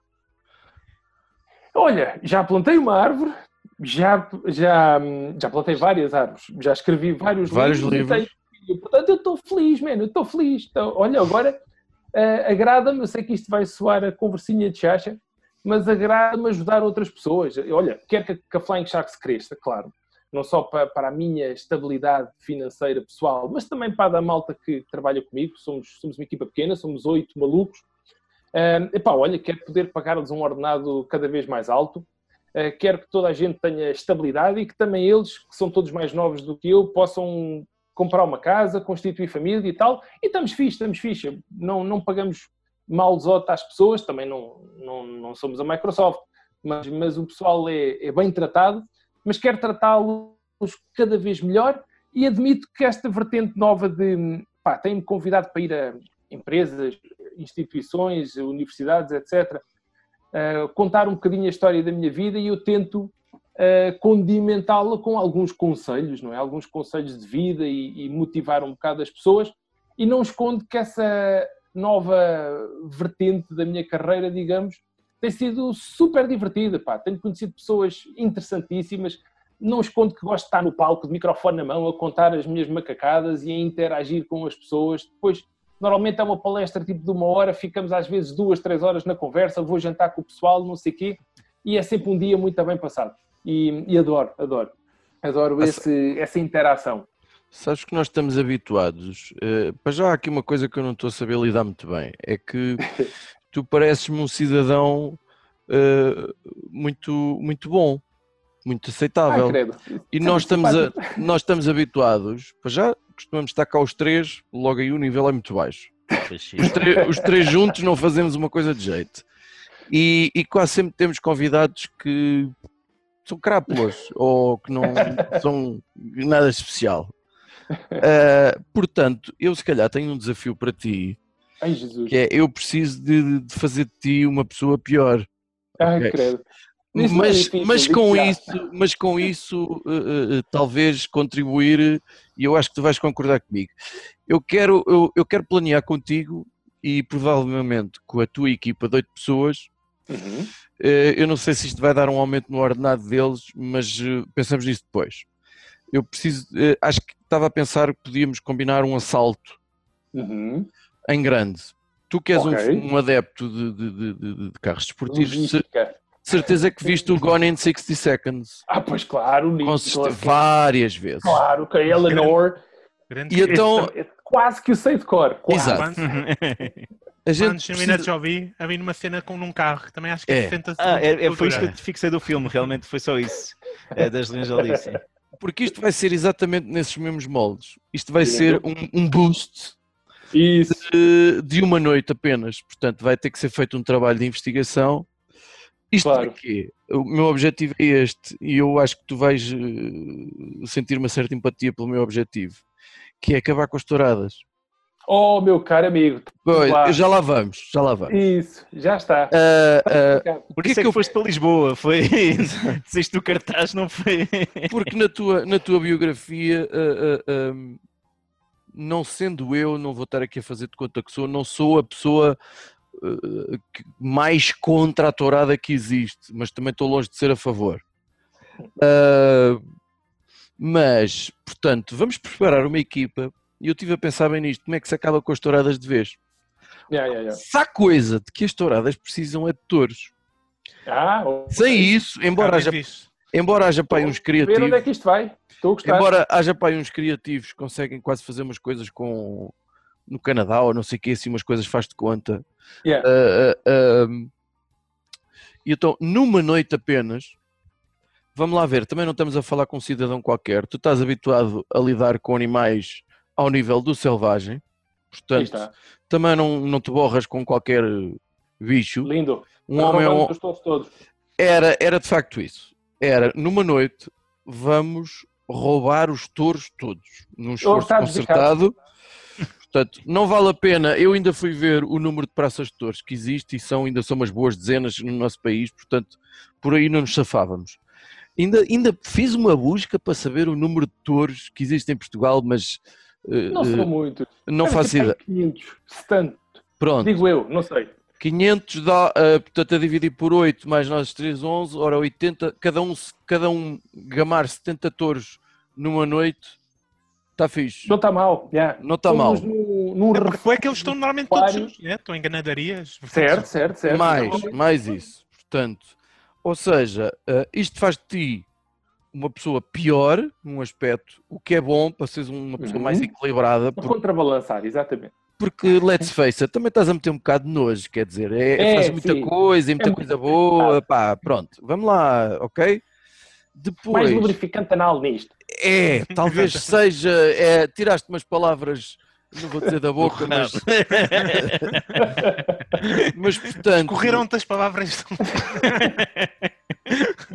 Olha, já plantei uma árvore, já, já, já plantei várias árvores, já escrevi vários, Vários livros. livros. portanto, eu estou feliz, mano, eu estou feliz. Então, olha, agora eh, agrada-me, eu sei que isto vai soar a conversinha de chacha, mas agrada-me ajudar outras pessoas. Olha, quero que, que a Flying Sharks cresça, claro. Não só para, para a minha estabilidade financeira pessoal, mas também para a da malta que trabalha comigo. Somos, somos uma equipa pequena, somos oito malucos. Um, epá, olha, quero poder pagar-lhes um ordenado cada vez mais alto, uh, quero que toda a gente tenha estabilidade e que também eles, que são todos mais novos do que eu, possam comprar uma casa, constituir família e tal. E estamos fixe, estamos fixe. Não, não pagamos malzota às pessoas, também não, não, não somos a Microsoft, mas, mas o pessoal é, é bem tratado, mas quero tratá-los cada vez melhor e admito que esta vertente nova de pá, tem-me convidado para ir a empresas, instituições, universidades, etc., uh, contar um bocadinho a história da minha vida e eu tento uh, condimentá-la com alguns conselhos, não é? Alguns conselhos de vida e, e, motivar um bocado as pessoas e não escondo que essa nova vertente da minha carreira, digamos, tem sido super divertida, pá. Tenho conhecido pessoas interessantíssimas, não escondo que gosto de estar no palco, de microfone na mão, a contar as minhas macacadas e a interagir com as pessoas. Depois, normalmente é uma palestra tipo de uma hora, ficamos às vezes duas, três horas na conversa, vou jantar com o pessoal, não sei o quê, e é sempre um dia muito bem passado. E, e adoro, adoro. Adoro esse, essa interação. Sabes que nós estamos habituados. Uh, para já há aqui uma coisa que eu não estou a saber lidar muito bem. É que tu pareces-me um cidadão uh, muito, muito bom, muito aceitável. Ah, e nós estamos, a, nós estamos habituados, para já costumamos estar cá os três, logo aí o nível é muito baixo. Os, três, os três juntos não fazemos uma coisa de jeito. E, e quase sempre temos convidados que são crápulas ou que não são nada especial. Uh, portanto, eu se calhar tenho um desafio para ti, Ai, Jesus. que é eu preciso de, de fazer de ti uma pessoa pior. Ai, okay? credo. Isso não é mas, difícil, mas com já. isso, mas com isso eh, eh, talvez contribuir, e eu acho que tu vais concordar comigo. Eu quero, eu, eu quero planear contigo e provavelmente com a tua equipa de oito pessoas. Uhum. eh, Eu não sei se isto vai dar um aumento no ordenado deles, mas pensamos nisso depois. Eu preciso, acho que estava a pensar que podíamos combinar um assalto Uhum. Em grande. Tu que és um- Ok. um, adepto de, de- de- de- de carros desportivos, de certeza que viste o Gone in 60 Seconds. Ah, pois claro, o várias vezes. Claro, que a Eleanor. Grande E então- Esse- esse- quase que o sei de cor. Quase. Exato. Quando, A gente quando Chaminé precisa- já ouvi, havia numa cena com num carro, que também acho que É. é 60 Ah, é, é, foi de isso que eu fixei do filme, realmente foi só isso. É, das linhas de porque isto vai ser exatamente nesses mesmos moldes. Isto vai ser um, um boost. De, de uma noite apenas. Portanto, vai ter que ser feito um trabalho de investigação. Isto Claro. para quê? O meu objetivo é este, e eu acho que tu vais eh, sentir uma certa empatia pelo meu objetivo, que é acabar com as touradas. Oh, meu caro amigo. Pois, Claro. já lá vamos, já lá vamos. Isso, já está. Ah, ah, Por que isso é que eu- foste para Lisboa, foi. Dizeste do cartaz, não foi? Porque na tua, na tua biografia, ah, ah, ah, não sendo eu, não vou estar aqui a fazer de conta que sou, não sou a pessoa que- mais contra a tourada que existe, mas também estou longe de ser a favor. Ah, mas, portanto, vamos preparar uma equipa e eu estive a pensar bem nisto, como é que se acaba com as touradas de vez? Yeah, yeah, yeah. Se há coisa de que as touradas precisam é de touros. Ah. Sem isso, embora haja, visto. embora haja para aí uns Ver onde é criativos, que isto vai. Estou a gostar. embora haja para aí uns criativos que conseguem quase fazer umas coisas com no Canadá ou não sei o que, assim umas coisas faz de conta. Yeah. Ah, ah, ah, e então, numa noite apenas, vamos lá ver, também não estamos a falar com um cidadão qualquer, tu estás habituado a lidar com animais ao nível do selvagem, portanto, está. também não, não te borras com qualquer bicho. Lindo. Um homem é um, todos. era, era de facto isso. Era, numa noite, vamos roubar os touros todos, num esforço concertado. Portanto, não vale a pena. Eu ainda fui ver o número de praças de touros que existe e são, ainda são umas boas dezenas no nosso país, portanto, por aí não nos safávamos. Ainda, ainda fiz uma busca para saber o número de touros que existem em Portugal, mas eh, Não eh, são muitos. não Deve faço ideia. aí 500, 70. Pronto. Digo eu, não sei. 500 dá, eh, portanto, a dividir por 8 mais nós 3, 11, ora 80, cada um, cada um gamar 70 touros numa noite, está fixe. Não está mal. yeah. Não está mal. Num- num É é que eles estão normalmente todos juntos, né? estão em ganadarias. Certo, certo, certo. Mais, mais isso. Portanto, ou seja, eh, isto faz de ti uma pessoa pior num aspecto, o que é bom para seres uma pessoa Uhum. mais equilibrada, Para por- contrabalançar, exatamente. porque, let's face it, também estás a meter um bocado de nojo, quer dizer, é, É, faz muita sim. coisa e muita muito coisa boa, complicado. pá, pronto, vamos lá, ok? Depois, Mais lubrificante anal nisto. É, talvez seja. É, tiraste umas palavras, não vou dizer da boca, mas, mas portanto. Correram-te as palavras.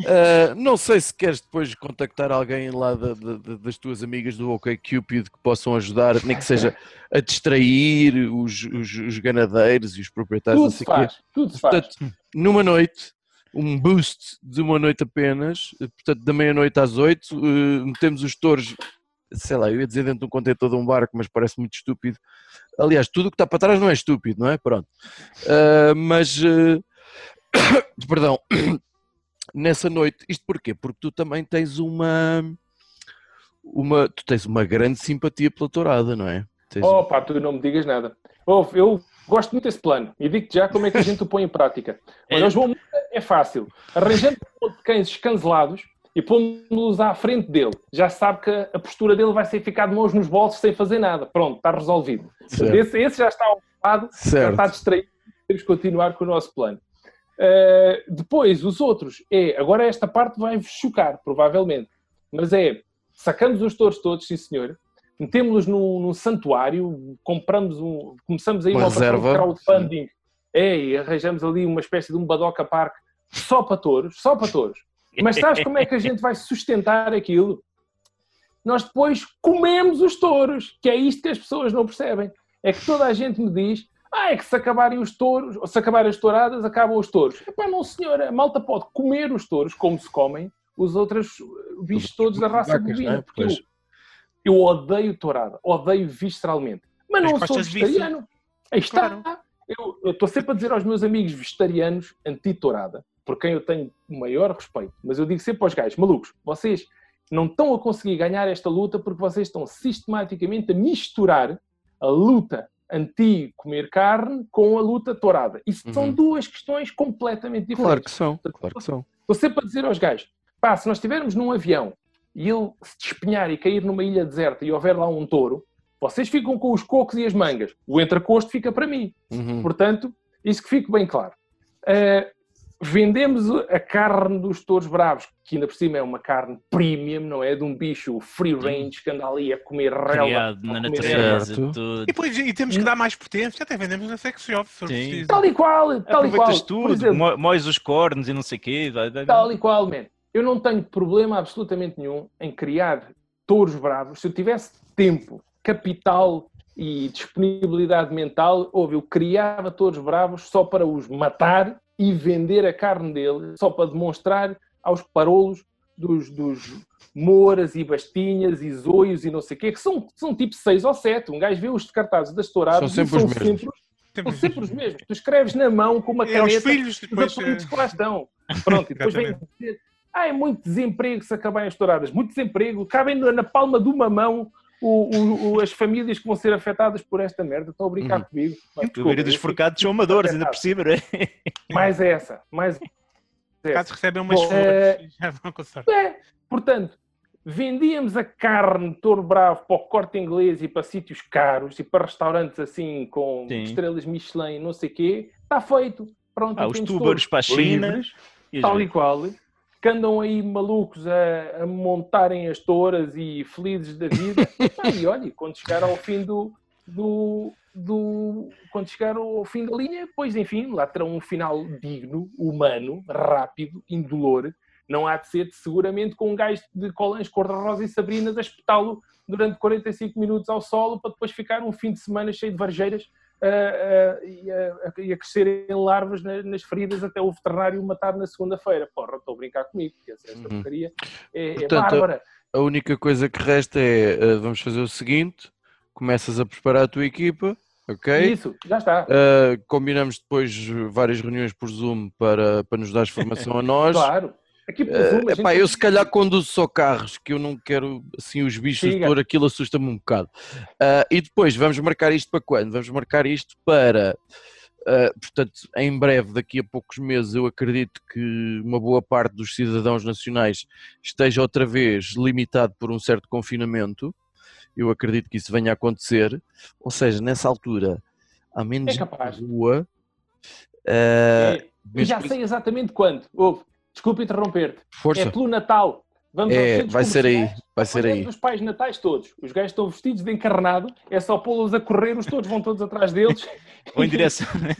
ah, não sei se queres depois contactar alguém lá da- da- da- das tuas amigas do OK Cupid que possam ajudar, nem que seja a distrair os, os, os ganadeiros e os proprietários, não Tudo se sei o quê. faz. Tudo se faz. Portanto, numa noite, um boost de uma noite apenas, portanto, da meia-noite às oito, eh, metemos os touros, sei lá, eu ia dizer dentro de um contentor de um barco, mas parece muito estúpido. Aliás, tudo o que está para trás não é estúpido, não é? Pronto. Ah, mas, eh, perdão, nessa noite, isto porquê? Porque tu também tens uma, uma, tu tens uma grande simpatia pela tourada, não é? Tens- Oh pá, tu não me digas nada. Oh, eu gosto muito desse plano e digo-te já como é que a gente o põe em prática. Olha, o João é fácil. Arranjando um monte de cães escancelados e pondo-los à frente dele. Já sabe que a postura dele vai ser ficar de mãos nos bolsos sem fazer nada. Pronto, está resolvido. Esse, esse já está ocupado, já está distraído. Temos que continuar com o nosso plano. Uh, depois, os outros, é, agora esta parte vai-vos chocar, provavelmente, mas é, sacamos os touros todos, sim senhor, metemos-los num, num santuário, compramos um, começamos aí Uma uma, reserva, de crowdfunding, é, e arranjamos ali uma espécie de um Badoca Park só para touros, só para touros. Mas sabes como é que a gente vai sustentar aquilo? Nós depois comemos os touros, que é isto que as pessoas não percebem. É que toda a gente me diz, Ah, é que se acabarem os touros, ou se acabarem as touradas, acabam os touros. Epá, não senhor, a malta pode comer os touros como se comem os outros bichos todos da raça bovina. é? Porque. Eu odeio tourada, odeio visceralmente. Mas Mas não sou bife? vegetariano. Aí está. Claro. Eu estou sempre a dizer aos meus amigos vegetarianos anti-tourada, por quem eu tenho o maior respeito. Mas eu digo sempre aos gajos, malucos, vocês não estão a conseguir ganhar esta luta porque vocês estão sistematicamente a misturar a luta anti-comer carne com a luta tourada. Isso são Uhum. duas questões completamente diferentes. Claro que são, claro que são. Estou sempre a dizer aos gajos: pá, se nós estivermos num avião e ele se despenhar e cair numa ilha deserta e houver lá um touro, vocês ficam com os cocos e as mangas. O entrecosto fica para mim. Uhum. Portanto, isso que fique bem claro. Uh, vendemos a carne dos touros bravos, que ainda por cima é uma carne premium, não é? De um bicho free range que anda ali a comer relva. Criado na natureza, tudo. E, depois, e temos que dar mais potência, até vendemos na sex shop. Tal e qual, tal e qual. Tudo, exemplo, mo- moes os cornos e não sei o quê. Tal e qual, man. Eu não tenho problema absolutamente nenhum em criar touros bravos. Se eu tivesse tempo, capital e disponibilidade mental, ouve, eu criava touros bravos só para os matar e vender a carne dele, só para demonstrar aos parolos dos, dos moras e bastinhas e zoios e não sei o quê, que são, são tipo seis ou sete. Um gajo vê os cartazes das touradas São e sempre os mesmos. sempre, são sempre os mesmos. Tu escreves na mão com uma É os caneta filhos, depois. apelidos eh, que lá estão. Pronto, e depois vem dizer, ah, é muito desemprego se acabarem as touradas, muito desemprego, cabem na palma de uma mão o- o- o- as famílias que vão ser afetadas por esta merda. Estão a brincar Uhum. comigo. Mas, A desculpa, maioria dos forcados são amadores, ainda por cima, não é? Mais essa, mais Caso recebem umas Bom, flores, eh, já vão com sorte. É, portanto, vendíamos a carne de touro bravo para o corte inglês e para sítios caros e para restaurantes assim com Sim. estrelas Michelin e não sei o quê. Está feito. Pronto, Ah, os touros para a China. livres, E tal e qual, que andam aí malucos a, a montarem as touras e felizes da vida. Ah, e olha, quando chegar ao fim do, do, do- Quando chegar ao fim da linha, pois enfim, lá terão um final digno, humano, rápido, indolor. Não há de ser seguramente com um gajo de colãs cor-de-rosa e sabrinas a espetá-lo durante 45 minutos ao solo para depois ficar um fim de semana cheio de varjeiras a, e a crescerem larvas na- nas feridas até o veterinário matar na segunda-feira. Porra, estou a brincar comigo, porque essa, esta Uhum. porcaria é, é Portanto, bárbara. A única coisa que resta é eh, vamos fazer o seguinte: começas a preparar a tua equipa, ok? Isso, já está. Uh, combinamos depois várias reuniões por Zoom para, para nos dar formação a nós. Claro. Aqui por Uh, Zoom, a gente- epá, eu se calhar conduzo só carros, que eu não quero assim os bichos Siga. por aquilo assusta-me um bocado. Uh, e depois vamos marcar isto para quando? Vamos marcar isto para, uh, portanto, em breve, daqui a poucos meses, eu acredito que uma boa parte dos cidadãos nacionais esteja outra vez limitado por um certo confinamento. Eu acredito que isso venha a acontecer. Ou seja, nessa altura, há menos É capaz. rua. uh, É, e já por sei exatamente quando. Ouve, desculpa interromper-te. Força. É pelo Natal. Vamos É, vai ser aí, vai ser aí. os pais natais todos. Os gajos estão vestidos de encarnado, é só pô-los a correr, os todos vão todos atrás deles. Ou em direção.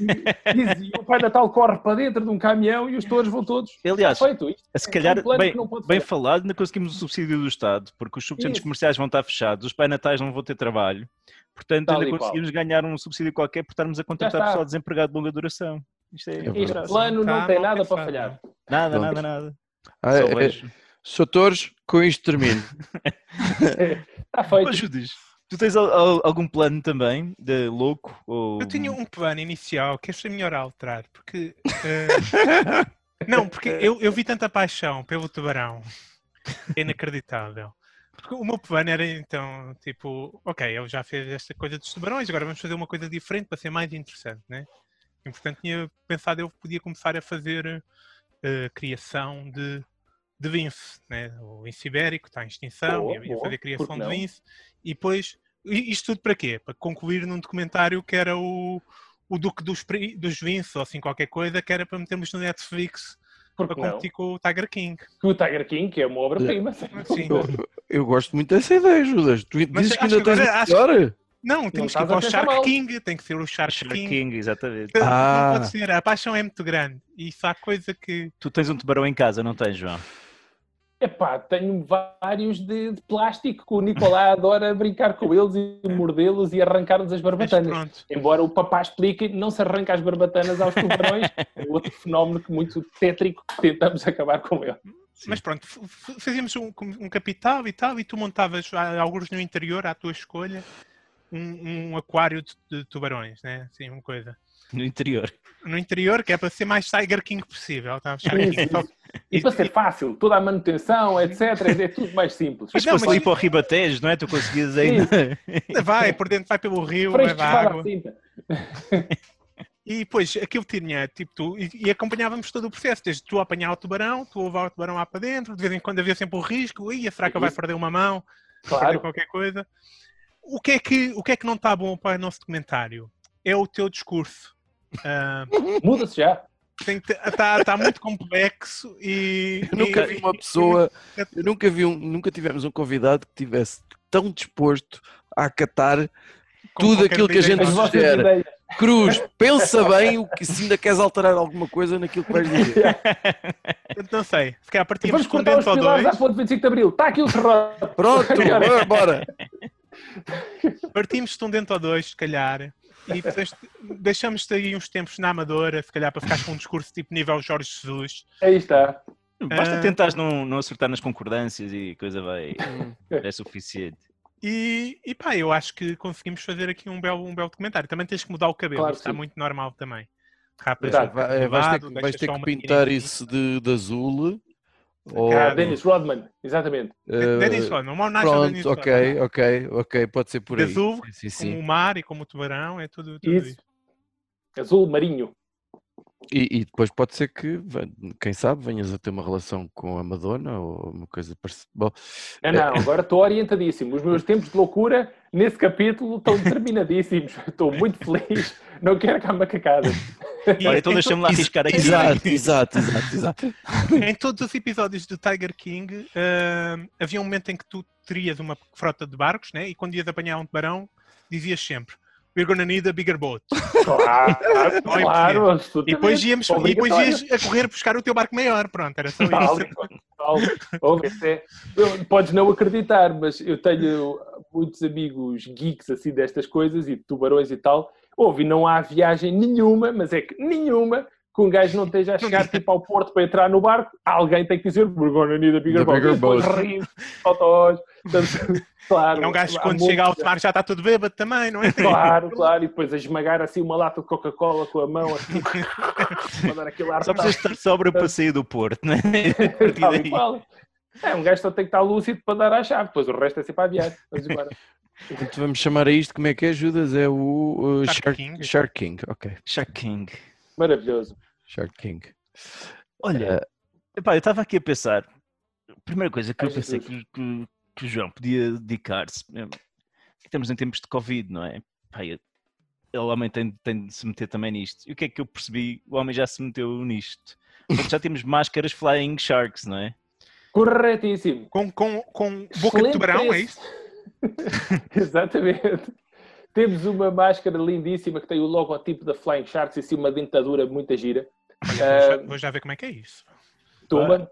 e, e o pai Natal corre para dentro de um caminhão e os touros vão todos. Aliás, feito isto. se É calhar, um plano bem, bem falado, ainda conseguimos o subsídio do Estado, porque os Isso. comerciais vão estar fechados, os pai natais não vão ter trabalho. Portanto, Tal ainda e qual. conseguimos ganhar um subsídio qualquer por estarmos a contratar pessoal desempregado de longa duração. Isto é, É Este plano não tem nada para falhar. Nada, Pronto. nada, nada. Ah, Só é- vejo. Sr. Torres, com isto termino. Está feito. Tu tens al- al- algum plano também de louco? Ou... Eu tinha um plano inicial que achei melhor alterar, porque. eh, não, porque eu, eu vi tanta paixão pelo tubarão. É inacreditável. Porque o meu plano era então, tipo, ok, ele já fez esta coisa dos tubarões, agora vamos fazer uma coisa diferente para ser mais interessante, né? E portanto tinha pensado eu podia começar a fazer eh, criação de, de vince, né? O vince ibérico está em extinção, Boa, e eu ia boa, fazer criação de vince e depois isto tudo para quê? Para concluir num documentário que era o, o Duque dos, dos Vince, ou assim qualquer coisa, que era para metermos no Netflix Porque para competir com o Tiger King. O Tiger King, que é uma obra-prima. dúvida. Eu gosto muito dessa ideia, Judas. Tu Mas dizes que ainda que tens agora- uma acho- melhor? Não, temos que ir estás para a o pensar Shark mal. King, tem que ser o Shark, Shark King. King, exatamente. Ah. Não pode ser, a paixão é muito grande. E isso há coisa que. Tu tens um tubarão em casa, não tens, João? Epá, tenho vários de, de plástico que o Nicolá adora brincar com eles e mordê-los e arrancar-nos as barbatanas. pronto. Embora o papá explique, não se arranca as barbatanas aos tubarões, é outro fenómeno que muito tétrico que tentamos acabar com ele. Mas pronto, fazíamos um, um capital e tal, e tu montavas ah, alguns no interior, à tua escolha, um, um aquário de, de tubarões, né? Assim, uma coisa. No interior. No interior, que é para ser mais Tiger King possível. Tá? Isso, isso. E para ser fácil, toda a manutenção, etc., é tudo mais simples. Mas Não, mas- ali para o Ribatejo, não é? Tu conseguias ainda. Vai, por dentro vai pelo rio, leva para água. a cinta. E depois aquilo tinha, tipo, tu, e, e acompanhávamos todo o processo, desde tu apanhar o tubarão, tu levar o tubarão lá para dentro, de vez em quando havia sempre o risco, ia, será que ele vai perder uma mão, perder Claro, qualquer coisa. O que, é que, o que é que não está bom para o nosso documentário? É o teu discurso. Ah, muda-se já. Está tá muito complexo e. Eu nunca e- vi uma pessoa, eu nunca vi um, nunca tivemos um convidado que tivesse tão disposto a acatar com tudo aquilo que a gente sugere. Cruz, pensa bem o que se ainda queres alterar alguma coisa naquilo que vais dizer. Não sei, se calhar partimos vamos de um cortar os dentro ou pilares dois. à ponte 25 de Abril. Está aqui o serrote. Pronto, bora, bora. Partimos de um dentro ou dois, se calhar, e deixamos-te aí uns tempos na Amadora, se calhar para ficares com um discurso tipo nível Jorge Jesus. Aí está. Basta tentares não, não acertar nas concordâncias e coisa vai. É suficiente. E, e pá, eu acho que conseguimos fazer aqui um belo, um belo documentário. Também tens que mudar o cabelo, Claro está sim. muito normal também. Rapas Tá. o cabelo Vai- é, vais ter, que- vais ter que pintar isso de, de azul. Ou, Ah, Dennis Rodman, exatamente. eh, Dennis Rodman, uma homenagem ao Dennis Pronto, ok, Rodman. ok, ok, pode ser por aí. azul, Sim, sim, Como sim. o mar e como o tubarão, é tudo, tudo Isso. Azul marinho. E, e depois pode ser que, quem sabe, venhas a ter uma relação com a Madonna ou uma coisa parecida. Bom, Não, não, agora estou orientadíssimo. Os meus tempos de loucura nesse capítulo estão determinadíssimos. Estou muito feliz. Não quero cá macacadas. E Olha, então deixa-me lá arriscar aqui. exato, exato, exato, exato. to- em todos os episódios do Tiger King, ah, havia um momento em que tu terias uma frota de barcos, né? E quando ias apanhar um tubarão, dizias sempre We're gonna need a bigger boat. Claro, é claro. E depois, íamos, e depois ias a correr buscar o teu barco maior. Pronto, era só isso. é- eu- Podes não acreditar, mas eu tenho muitos amigos geeks assim destas coisas e tubarões e tal. Ouve, não há viagem nenhuma, mas é que nenhuma, que um gajo não esteja a chegar tipo ao porto para entrar no barco, alguém tem que dizer we're gonna need a bigger The boat. bigger depois boat. fotos, portanto, claro. É um gajo quando chega ao mar já está tudo bêbado também, não é? Claro, claro, e depois a esmagar assim uma lata de Coca-Cola com a mão assim, para dar aquele ar Só precisas estar sobra para sair do Porto, não é? A partir Tal daí. qual. É, um gajo só tem que estar lúcido para dar à chave, depois o resto é sempre a viagem. Vamos embora. Então vamos chamar a isto, como é que é, Judas? É o uh, Shark Shark, King. Shark King, ok. Shark King. Maravilhoso. Shark King. Olha, epá, eu estava aqui a pensar. A primeira coisa que eu pensei que, que- que o João podia dedicar-se. eh, Estamos em tempos de Covid, não é? Pá, eu- ele homem tem, tem de se meter também nisto. E o que é que eu percebi? O homem já se meteu nisto. Portanto, já temos máscaras Flying Sharks, não é? Corretíssimo. Com, com, com boca de Excelente tubarão, é isso? Exatamente. Temos uma máscara lindíssima que tem o logotipo da Flying Sharks e assim uma dentadura muito gira. Olha, vou, já, Ah, ver como é que é isso. Toma.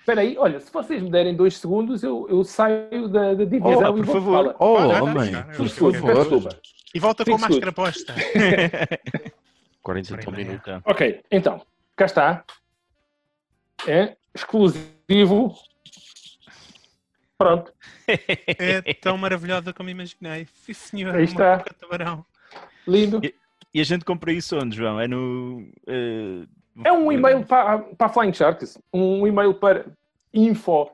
Espera aí, olha, se vocês me derem dois segundos, eu, eu saio da, da divisão Oh, e por favor. Oh, Pode, homem, por favor. desculpa. E volta com a máscara posta. 40 e tal Primeiro. minutos. Então, Ok, então, cá está. É exclusivo. Pronto, É tão maravilhosa como imaginei. Sim, senhor. Aí está. lindo. E a gente compra isso onde, João? É no. eh, É um e-mail para, para a Flying Sharks, um e-mail para info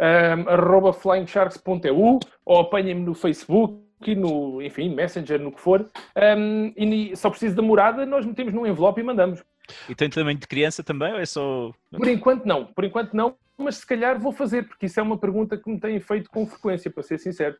um, arroba flyingsharks.eu ou apanhem-me no Facebook e no, enfim, Messenger, no que for. Um, e ni- só preciso da morada, nós metemos num envelope e mandamos. E tem tamanho de criança também ou é só. Por enquanto não, por enquanto não, mas se calhar vou fazer, porque isso é uma pergunta que me têm feito com frequência, para ser sincero.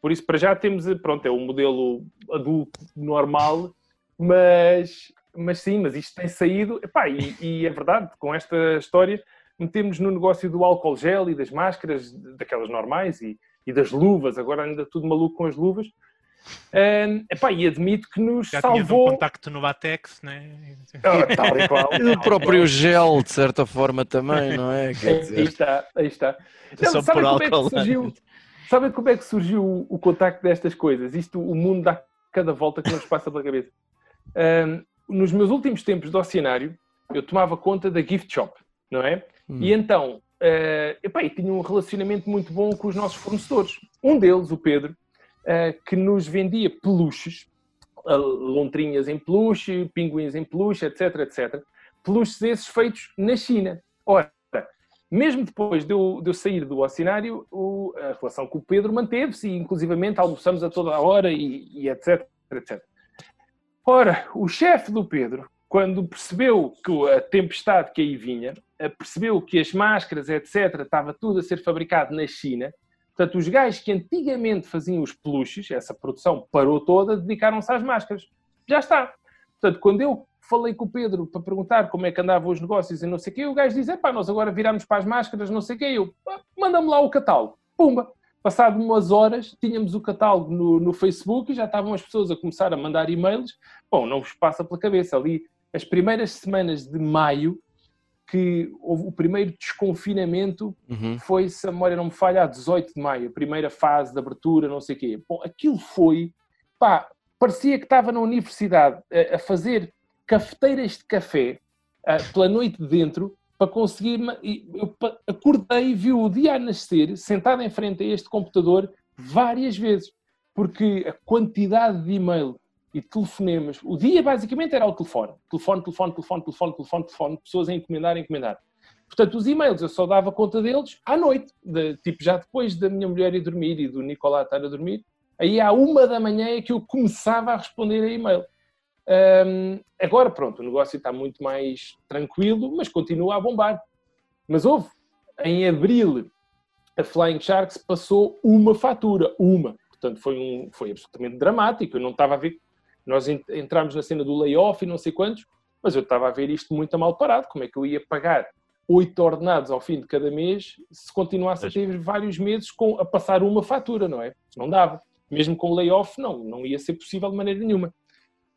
Por isso, para já temos, eh, pronto, é um modelo adulto normal, mas, mas sim, mas isto tem saído, epá, e, e é verdade, com esta história, metemos no negócio do álcool gel e das máscaras, daquelas normais, e, e das luvas, agora ainda tudo maluco com as luvas, Um, epá, e admito que nos Já tinhas um salvou. contacto no Batex, né? Ah, tal e qual. O próprio gel, de certa forma, também, não é? Quer Aí dizer, está, aí está. É só sabem pôr como é que surgiu? Sabem como é que surgiu o, contacto destas coisas? Isto, o mundo dá cada volta que nos passa pela cabeça. Ahm, nos meus últimos tempos de oceanário, eu tomava conta da gift shop, não é? Hum. E então, eh, epá, e tinha um relacionamento muito bom com os nossos fornecedores. Um deles, o Pedro, que nos vendia peluches, lontrinhas em peluche, pinguins em peluche, etc, etc. Peluches esses feitos na China. Ora, mesmo depois de eu, de eu sair do oceanário, o- a relação com o Pedro manteve-se e, inclusivamente, almoçamos a toda a hora e, e etc, etc. Ora, o chefe do Pedro, quando percebeu que a tempestade que aí vinha, eh, percebeu que as máscaras, etc., estava tudo a ser fabricado na China, portanto, os gajos que antigamente faziam os peluches, essa produção parou toda, dedicaram-se às máscaras. Já está. Portanto, quando eu falei com o Pedro para perguntar como é que andavam os negócios e não sei o quê, o gajo diz, pá, nós agora viramos para as máscaras, não sei o quê, eu, "Ah, manda-me lá o catálogo. Pumba! Passado umas horas, tínhamos o catálogo no, no Facebook e já estavam as pessoas a começar a mandar e-mails. Bom, não vos passa pela cabeça ali. As primeiras semanas de maio, que o primeiro desconfinamento, Uhum. foi, se a memória não me falha, a 18 de maio, a primeira fase de abertura, não sei o quê. Bom, aquilo foi, pá, parecia que estava na universidade a, a fazer cafeteiras de café ah, pela noite dentro para conseguir. Eu acordei e vi o dia a nascer, sentado em frente a este computador, várias vezes, porque a quantidade de e-mail e telefonemas, o dia basicamente era o telefone. Telefone, telefone, telefone, telefone, telefone, telefone, pessoas a encomendar, a encomendar. Portanto, os e-mails eu só dava conta deles à noite, de- tipo já depois da minha mulher ir dormir e do Nicolás estar a dormir, aí à uma da manhã é que eu começava a responder a e-mail. Hum, agora, pronto, o negócio está muito mais tranquilo, mas continua a bombar. Mas houve, em abril, a Flying Sharks passou uma fatura, uma. Portanto, foi, um, foi absolutamente dramático. Eu não estava a ver. Nós en- entramos na cena do layoff e não sei quantos, mas eu estava a ver isto muito a mal parado. Como é que eu ia pagar oito ordenados ao fim de cada mês se continuasse a ter vários meses com, a passar uma fatura, não é? Não dava. Mesmo com layoff, não, não ia ser possível de maneira nenhuma.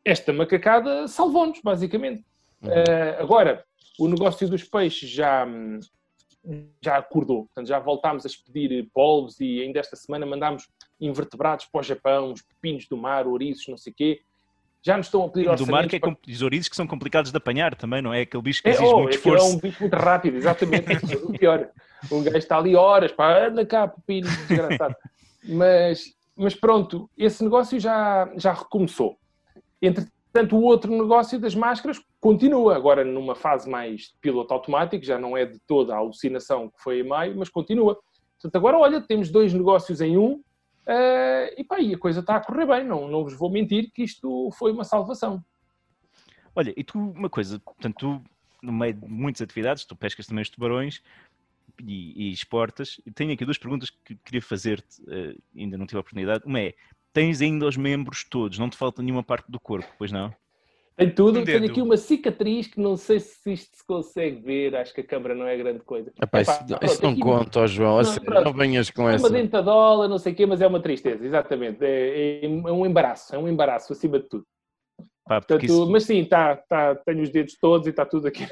Esta macacada salvou-nos, basicamente. Uhum. Eh, agora, o negócio dos peixes já, já acordou. Portanto, já voltámos a expedir polvos e ainda esta semana mandámos invertebrados para o Japão, os pepinos do mar, ouriços, não sei o quê. Já nos estão a pedir do mar orçamentos que é para- os ourizos que são complicados de apanhar também, não é? Aquele bicho que é, exige oh, muito é esforço. um bicho muito rápido, exatamente. é o pior. Um gajo está ali horas, pá, anda cá, pepino, desgraçado. Mas, mas pronto, esse negócio já, já recomeçou. Entretanto, o outro negócio das máscaras continua, agora numa fase mais de piloto automático, já não é de toda a alucinação que foi em maio, mas continua. Portanto, agora, olha, temos dois negócios em um eh, e, pá, e a coisa está a correr bem, não, não vos vou mentir que isto foi uma salvação. Olha, e tu, uma coisa, portanto, tu, no meio de muitas atividades, tu pescas também os tubarões e, e exportas. E tenho aqui duas perguntas que queria fazer-te, eh, ainda não tive a oportunidade. Uma é, tens ainda os membros todos, não te falta nenhuma parte do corpo, pois não? Tem tudo, Um tenho aqui uma cicatriz que não sei se isto se consegue ver, acho que a câmara não é grande coisa. Epá, Epá, isso, pronto, isso não aqui conta, ó João. Não, pronto. não venhas com Uma essa. dentadola, não sei o quê, mas é uma tristeza, exatamente. É, é um embaraço, é um embaraço acima de tudo. Pá, Portanto, isso- Mas sim, tá, tá, tenho os dedos todos e está tudo aqui.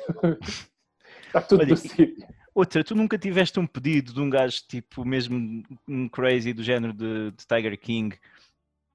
está tudo Olha, no sítio. Outra, tu nunca tiveste um pedido de um gajo tipo mesmo um crazy do género de, de Tiger King,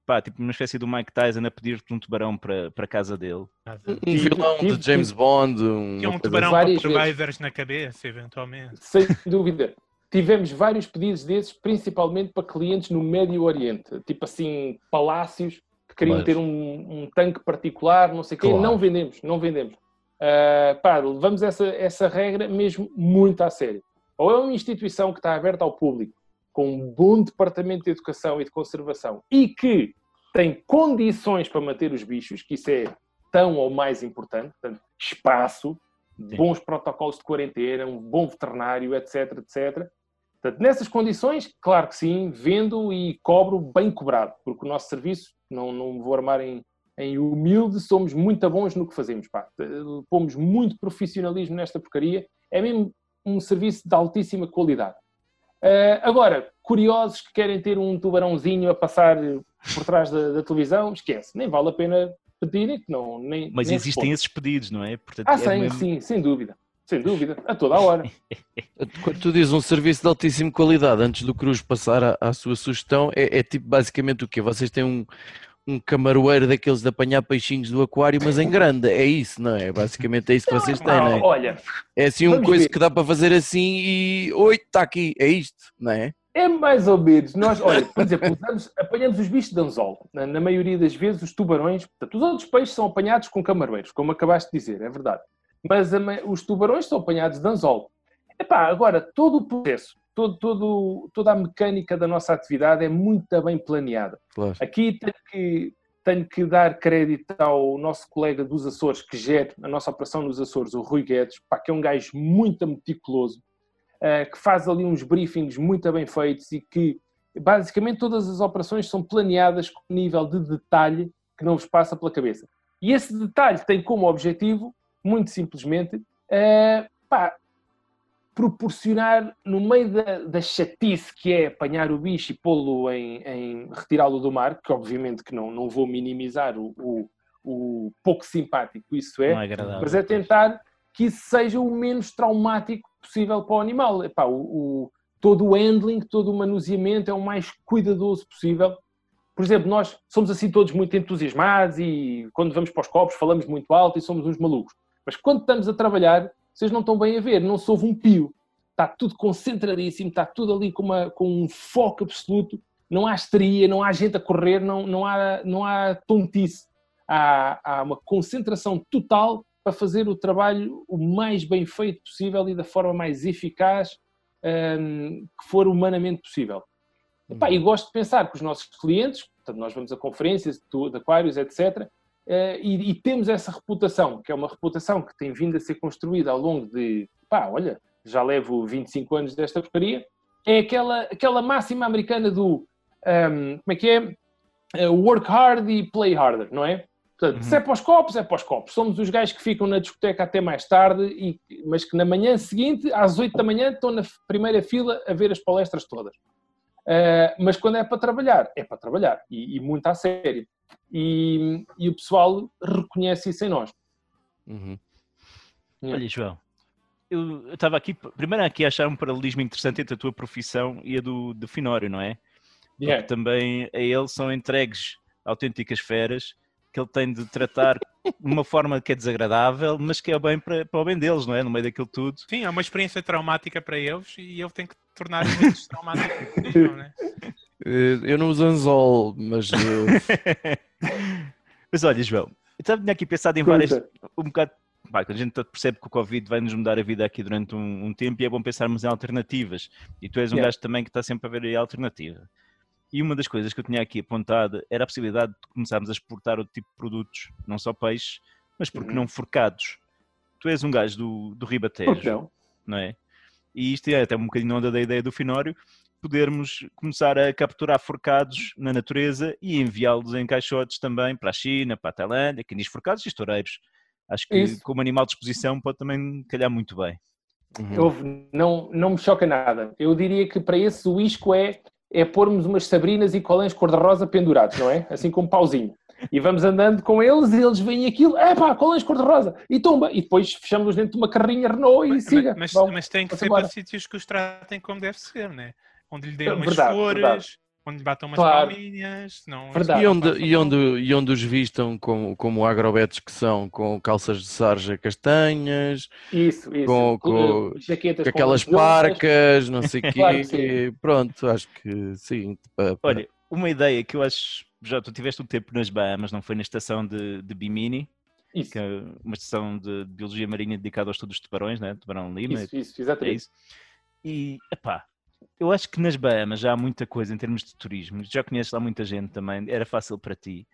pá, tipo uma espécie do Mike Tyson a pedir-te um tubarão para, para a casa dele. Um Tive- vilão tive- de James Bond. Um, um tubarão assim. vezes. providers na cabeça, eventualmente. Sem dúvida. Tivemos vários pedidos desses, principalmente para clientes no Médio Oriente, tipo assim, palácios que queriam Mas- ter um, um tanque particular, não sei o quê. Claro. Não vendemos, não vendemos. Ah, pá, levamos essa, essa regra mesmo muito a sério. Ou é uma instituição que está aberta ao público, com um bom departamento de educação e de conservação e que tem condições para manter os bichos, que isso é tão ou mais importante, portanto, espaço, bons protocolos de quarentena, um bom veterinário, etc, etc. Portanto, nessas condições, claro que sim, vendo e cobro bem cobrado, porque o nosso serviço, não, não vou armar em, em humilde, somos muito bons no que fazemos. Pá. Eh, Pomos muito profissionalismo nesta porcaria, é mesmo um serviço de altíssima qualidade. Eh, agora, curiosos que querem ter um tubarãozinho a passar por trás da, da televisão, esquece, nem vale a pena pedirem, que não, nem, Mas nem existem esses pedidos, não é? Portanto, Ah, é sim, mesmo- sim, sem dúvida, sem dúvida, a toda a hora. Quando tu dizes um serviço de altíssima qualidade, antes do Cruz passar à, à sua sugestão, é, é tipo basicamente o quê? Vocês têm um, um camaroeiro daqueles de apanhar peixinhos do aquário, mas em grande, é isso, não é? Basicamente é isso que vocês têm, não é? olha, É assim um vamos coisa ver. que dá para fazer assim e oi, está aqui, é isto, não é? É mais ou menos. Nós, olha, por exemplo, usamos- apanhamos os bichos de anzol. Na, na maioria das vezes, os tubarões, portanto, os outros peixes são apanhados com camaroeiros, como acabaste de dizer, é verdade. Mas a os tubarões são apanhados de anzol. Epá, agora, todo o processo, todo, todo, toda a mecânica da nossa atividade é muito bem planeada. Claro. Aqui tenho que, tenho que dar crédito ao nosso colega dos Açores, que gera a nossa operação nos Açores, o Rui Guedes, pá, que é um gajo muito meticuloso, eh, que faz ali uns briefings muito bem feitos e que basicamente todas as operações são planeadas com um nível de detalhe que não vos passa pela cabeça. E esse detalhe tem como objetivo, muito simplesmente, eh, pá, proporcionar no meio da, da chatice que é apanhar o bicho e pô-lo em, em retirá-lo do mar, que obviamente que não, não vou minimizar o, o, o pouco simpático isso é, é mas é tentar que isso seja o menos traumático possível para o animal. Epá, o, o- todo o handling, todo o manuseamento é o mais cuidadoso possível. Por exemplo, nós somos assim todos muito entusiasmados e quando vamos para os copos falamos muito alto e somos uns malucos. Mas quando estamos a trabalhar, vocês não estão bem a ver, não se ouve um pio. Está tudo concentradíssimo, está tudo ali com, uma- com um foco absoluto. Não há histeria, não há gente a correr, não, não, há, não há tontice. Há, há uma concentração total para fazer o trabalho o mais bem feito possível e da forma mais eficaz hum, que for humanamente possível. Epá, e gosto de pensar que os nossos clientes, portanto, nós vamos a conferências de, de aquários, etc., e, e temos essa reputação, que é uma reputação que tem vindo a ser construída ao longo de, pá, olha, já levo 25 anos desta porcaria, é aquela, aquela máxima americana do, hum, como é que é? Eh, work hard e play harder, não é? Portanto, Uhum. se é para os copos, é para os copos. Somos os gajos que ficam na discoteca até mais tarde, e, mas que na manhã seguinte, às 8 da manhã, estão na primeira fila a ver as palestras todas. Uh, mas quando é para trabalhar, é para trabalhar, e, e muito a sério. E, e o pessoal reconhece isso em nós. Uhum. Olha, João, eu eu estava aqui, primeiro aqui a achar um paralelismo interessante entre a tua profissão e a do, do Finório, não é? Porque Yeah. também a ele são entregues autênticas feras que ele tem de tratar de uma forma que é desagradável, mas que é bem para, para o bem deles, não é? No meio daquilo tudo. Sim, é uma experiência traumática para eles e ele tem que tornar menos traumático possível, né? Eh, Eu não uso anzol, mas eh, Mas olha, João, eu estava aqui pensado em várias, um bocado. Pá, quando a gente percebe que o Covid vai nos mudar a vida aqui durante um, um tempo e é bom pensarmos em alternativas. E tu és um Yeah. gajo também que está sempre a ver aí a alternativa. E uma das coisas que eu tinha aqui apontada era a possibilidade de começarmos a exportar outro tipo de produtos, não só peixes, mas porque Uhum. não forcados. Tu és um gajo do, do Ribatejo, não? não é? E isto é até um bocadinho onda da ideia do Finório, podermos começar a capturar forcados na natureza e enviá-los em caixotes também para a China, para a Tailândia, diz forcados e estoureiros. Acho que Isso. como animal de exposição pode também calhar muito bem. uhum. Não, não me choca nada. Eu diria que para esse o isco é, é pormos umas sabrinas e colãs cor-de-rosa pendurados, não é? Assim como um pauzinho. E vamos andando com eles e eles veem aquilo, é pá, colãs cor-de-rosa, e tumba. E depois fechamos dentro de uma carrinha Renault e Mas, siga. mas, Vamos. mas tem que ser embora. para sítios que os tratem como deve ser, né? Onde lhe dêem É umas verdade, flores, verdade. onde lhe batam umas Claro. palminhas. Não, Verdade. E onde, e, onde, e onde os vistam como, como agrobetos que são, com calças de sarja castanhas, Isso, isso. com- com- com aquelas luzes. parcas, não sei o quê. Claro que sim. Pronto, acho que sim. Olha, uma ideia que eu acho, já tu tiveste um tempo nas Bahamas, não foi na estação de, de Bimini, Isso, que é uma estação de biologia marinha dedicada aos estudos de tubarões, né? Tubarão Lima, isso, isso, É exatamente. isso. E, epá, eu acho que nas Bahamas já há muita coisa em termos de turismo. Já conheces lá muita gente também, era fácil para ti.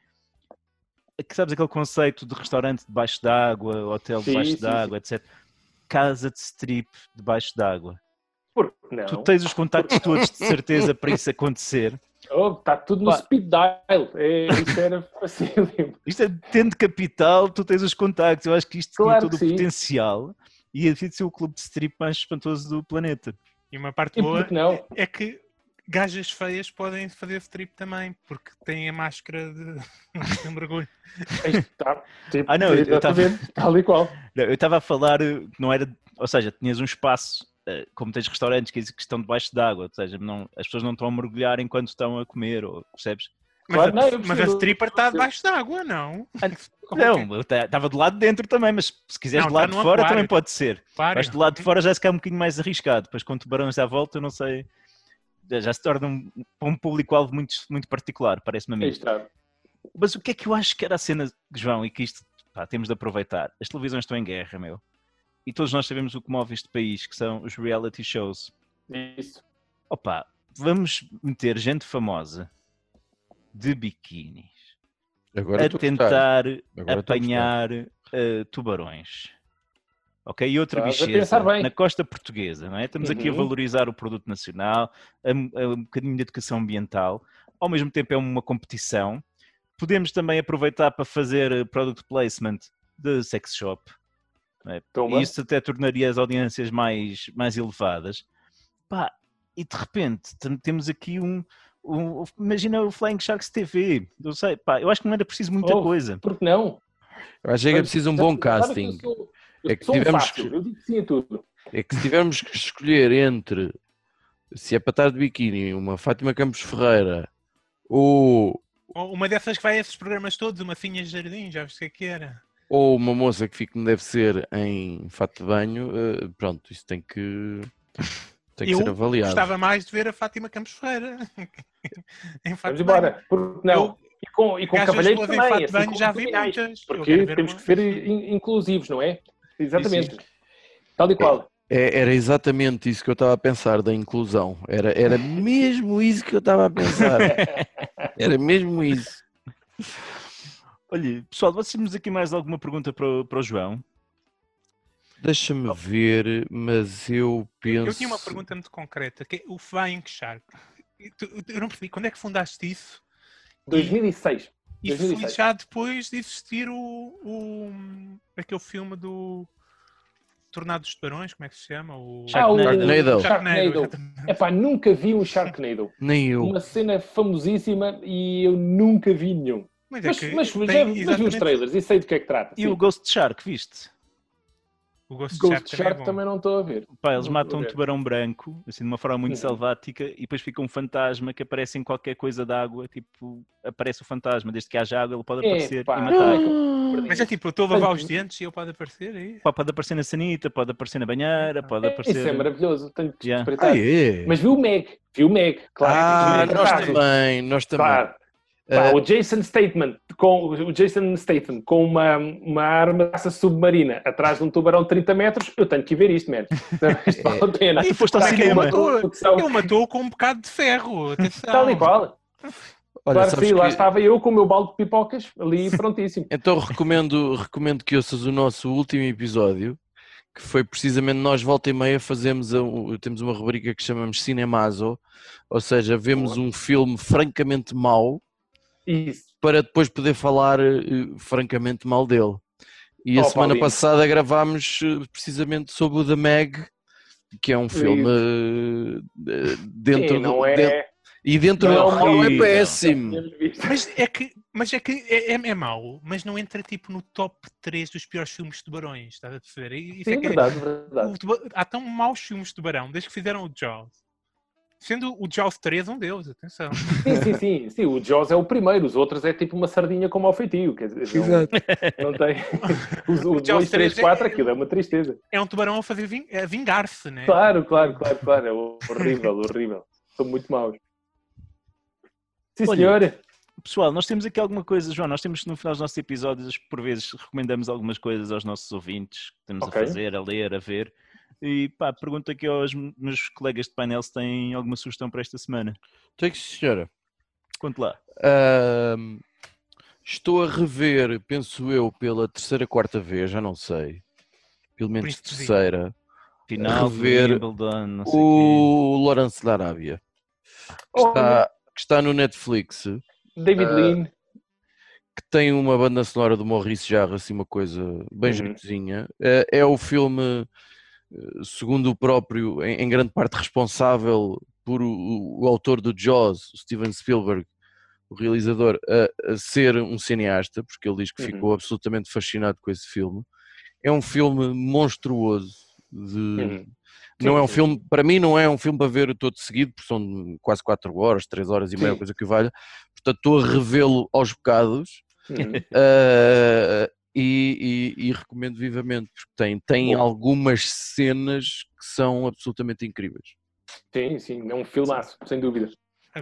Que sabes aquele conceito de restaurante debaixo d'água, hotel debaixo d'água, etc. Casa de strip debaixo d'água. Não? Tu tens os contactos todos de certeza para isso acontecer. Oh, está tudo no Pá. speed dial. É, isso era facílimo. Isto é tendo capital, tu tens os contactos. Eu acho que isto Claro tinha todo o sim. potencial e havia de ser o clube de strip mais espantoso do planeta. E uma parte E boa é que gajas feias podem fazer strip também, porque têm a máscara de, de um mergulho. Está, tipo, Ah, não, eu- eu tava- exatamente, tal e qual. Não, Eu estava a falar, eh, que não era, ou seja, tinhas um espaço, como tens restaurantes que estão debaixo d'água, ou seja, não, as pessoas não estão a mergulhar enquanto estão a comer, ou, percebes? Mas, Claro, a, não, mas a stripper está debaixo d'água, não? Não, eu estava do lado de dentro também, mas se quiseres Não, do tá lado de fora aquário. também pode ser. Aquário. Mas do lado de fora já se quer um bocadinho mais arriscado, depois com tubarões à volta, eu não sei, já- se torna um, um público-alvo muito, muito particular, parece-me a mim. está. Mas o que é que eu acho que era a cena, João, e que isto pá, temos de aproveitar? As televisões estão em guerra, meu. E todos nós sabemos o que move este país, que são os reality shows. Isso. Opa, vamos meter gente famosa de biquínis Agora a tentar apanhar eh, tubarões. Ok? E outra a bicheza na costa portuguesa, não é? Estamos aqui a Uhum. valorizar o produto nacional, a, a um bocadinho de educação ambiental, ao mesmo tempo é uma competição. Podemos também aproveitar para fazer product placement de sex shop. Não é? E isso até tornaria as audiências mais, mais elevadas. Pá, e de repente tem- temos aqui um, um- Imagina o Flying Sharks TV. Não sei, pá, eu acho que não era preciso muita Oh, coisa. Por que não? Eu acho que é preciso um bom eu casting. sou- Eu É que um tivemos que- eu digo sim a tudo. É que se tivermos que escolher entre se é para estar de biquíni, uma Fátima Campos Ferreira ou, Uma dessas que vai a esses programas todos, uma Finha de Jardim, já viste o que é que era? Ou uma moça que fique como deve ser em fato de banho, eh, pronto, isso tem que, tem que Eu ser avaliado. Gostava mais de ver a Fátima Campos Ferreira. em fato Vamos de embora. Por que não? Eu- e com, e com cavalheiros também. fato de assim banho já vi muitas. Porque temos uma- que ser in- inclusivos, não é? Exatamente. Tal e qual. É- era exatamente isso que eu estava a pensar da inclusão. Era, era mesmo isso que eu estava a pensar. Era mesmo isso. Olha, pessoal, vocês temos aqui mais alguma pergunta para o, para o João? Deixa-me ver, mas eu penso. Eu tinha uma pergunta muito concreta, que é o Flying Shark. Eu não percebi, quando é que fundaste isso? 2006. E foi 2006. já depois de existir o, o aquele filme do Tornado dos Tubarões, como é que se chama? O Ah, o Sharknado. Sharknado. exatamente. Epá, nunca vi um Sharknado. Nem eu. Uma cena famosíssima e eu nunca vi nenhum. Mas, é Mas, que mas, tem já, mas vi os trailers e sei do que é que trata. E Sim. o Ghost Shark, viste? O Ghost, Ghost Shark, Shark também é também não estou a ver. Pá, eles Não matam um tubarão branco, assim, de uma forma muito Uhum. selvática, e depois fica um fantasma que aparece em qualquer coisa de água, tipo, aparece o fantasma, desde que haja água ele pode É, aparecer e matar. Mas é tipo, eu estou a lavar os dentes e ele pode aparecer aí. Pá, pode aparecer na sanita, pode aparecer na banheira, pode É, aparecer... Isso é maravilhoso. Tenho que Yeah. Ah, é? Mas vi o Meg. Vi o Meg, claro. Ah, Vi o Meg, nós também, nós também. Claro. Pá, Ah, o Jason Statham com o Jason Statham com uma, uma arma submarina atrás de um tubarão de 30 metros, eu tenho que ir ver isto, man. Não, Isto vale a pena. Tu foste ao aqui cinema. Ele matou com um bocado de ferro. Atenção. Tal e qual. olha, claro que sim, lá que- estava eu com o meu balde de pipocas ali prontíssimo. Então recomendo, recomendo que ouças o nosso último episódio, que foi precisamente nós volta e meia fazemos a- temos uma rubrica que chamamos Cinemazo, ou seja, vemos um filme francamente mau Isso. para depois poder falar eh, francamente mal dele. E a Oh, semana Paulinho. passada gravámos eh, precisamente sobre o The Meg, que é um filme eh, dentro Sim, do- não é. dentro- e dentro não é do mau é péssimo. Mas é que, mas é, que é, é, é mau, mas não entra tipo no top 3 dos piores filmes de tubarões, estás a perceber? Isso Sim, é que é- verdade, verdade. o há tão maus filmes de tubarão desde que fizeram o Jaws. Sendo o Jaws 3 um deles, atenção. Sim, sim, sim, sim. O Jaws é o primeiro, os outros é tipo uma sardinha como ao feitio. Quer dizer, não, não tem. Os, O os Jaws 2, 3, 3 é- 4, aquilo é uma tristeza. É um tubarão a fazer ving- a vingar-se, né? Claro, claro, claro, claro. É horrível, horrível. São muito maus. Sim, Olha, senhor. Pessoal, nós temos aqui alguma coisa, João, nós temos no final dos nossos episódios, por vezes recomendamos algumas coisas aos nossos ouvintes, que estamos Ok. a fazer, a ler, a ver. E pá, pergunto aqui aos meus colegas de painel se têm alguma sugestão para esta semana. Tem que senhora. Conte lá. Ahm, estou a rever, penso eu, pela terceira, quarta vez, já não sei. Pelo menos Príncipe terceira. Final, Rever Wimbledon, não sei o O Lawrence da Arábia. Que Oh, está, que está no Netflix. David Ah, Lean. Que tem uma banda sonora do Maurice Jarre, assim, uma coisa bem Uhum. É, é o filme, segundo o próprio, em, em grande parte responsável por o, o autor do Jaws, Steven Spielberg, o realizador, a, a ser um cineasta, porque ele diz que Uhum. ficou absolutamente fascinado com esse filme. É um filme monstruoso. De, Uhum. Não é um filme, para mim não é um filme para ver todo seguido, porque são quase 4 horas, 3 horas e meia, Sim. coisa que valha. Portanto, estou a revê-lo aos bocados Uhum. uh, e, e- e recomendo vivamente, porque tem, tem Bom. algumas cenas que são absolutamente incríveis. Sim, sim, é um filmaço, sem dúvida.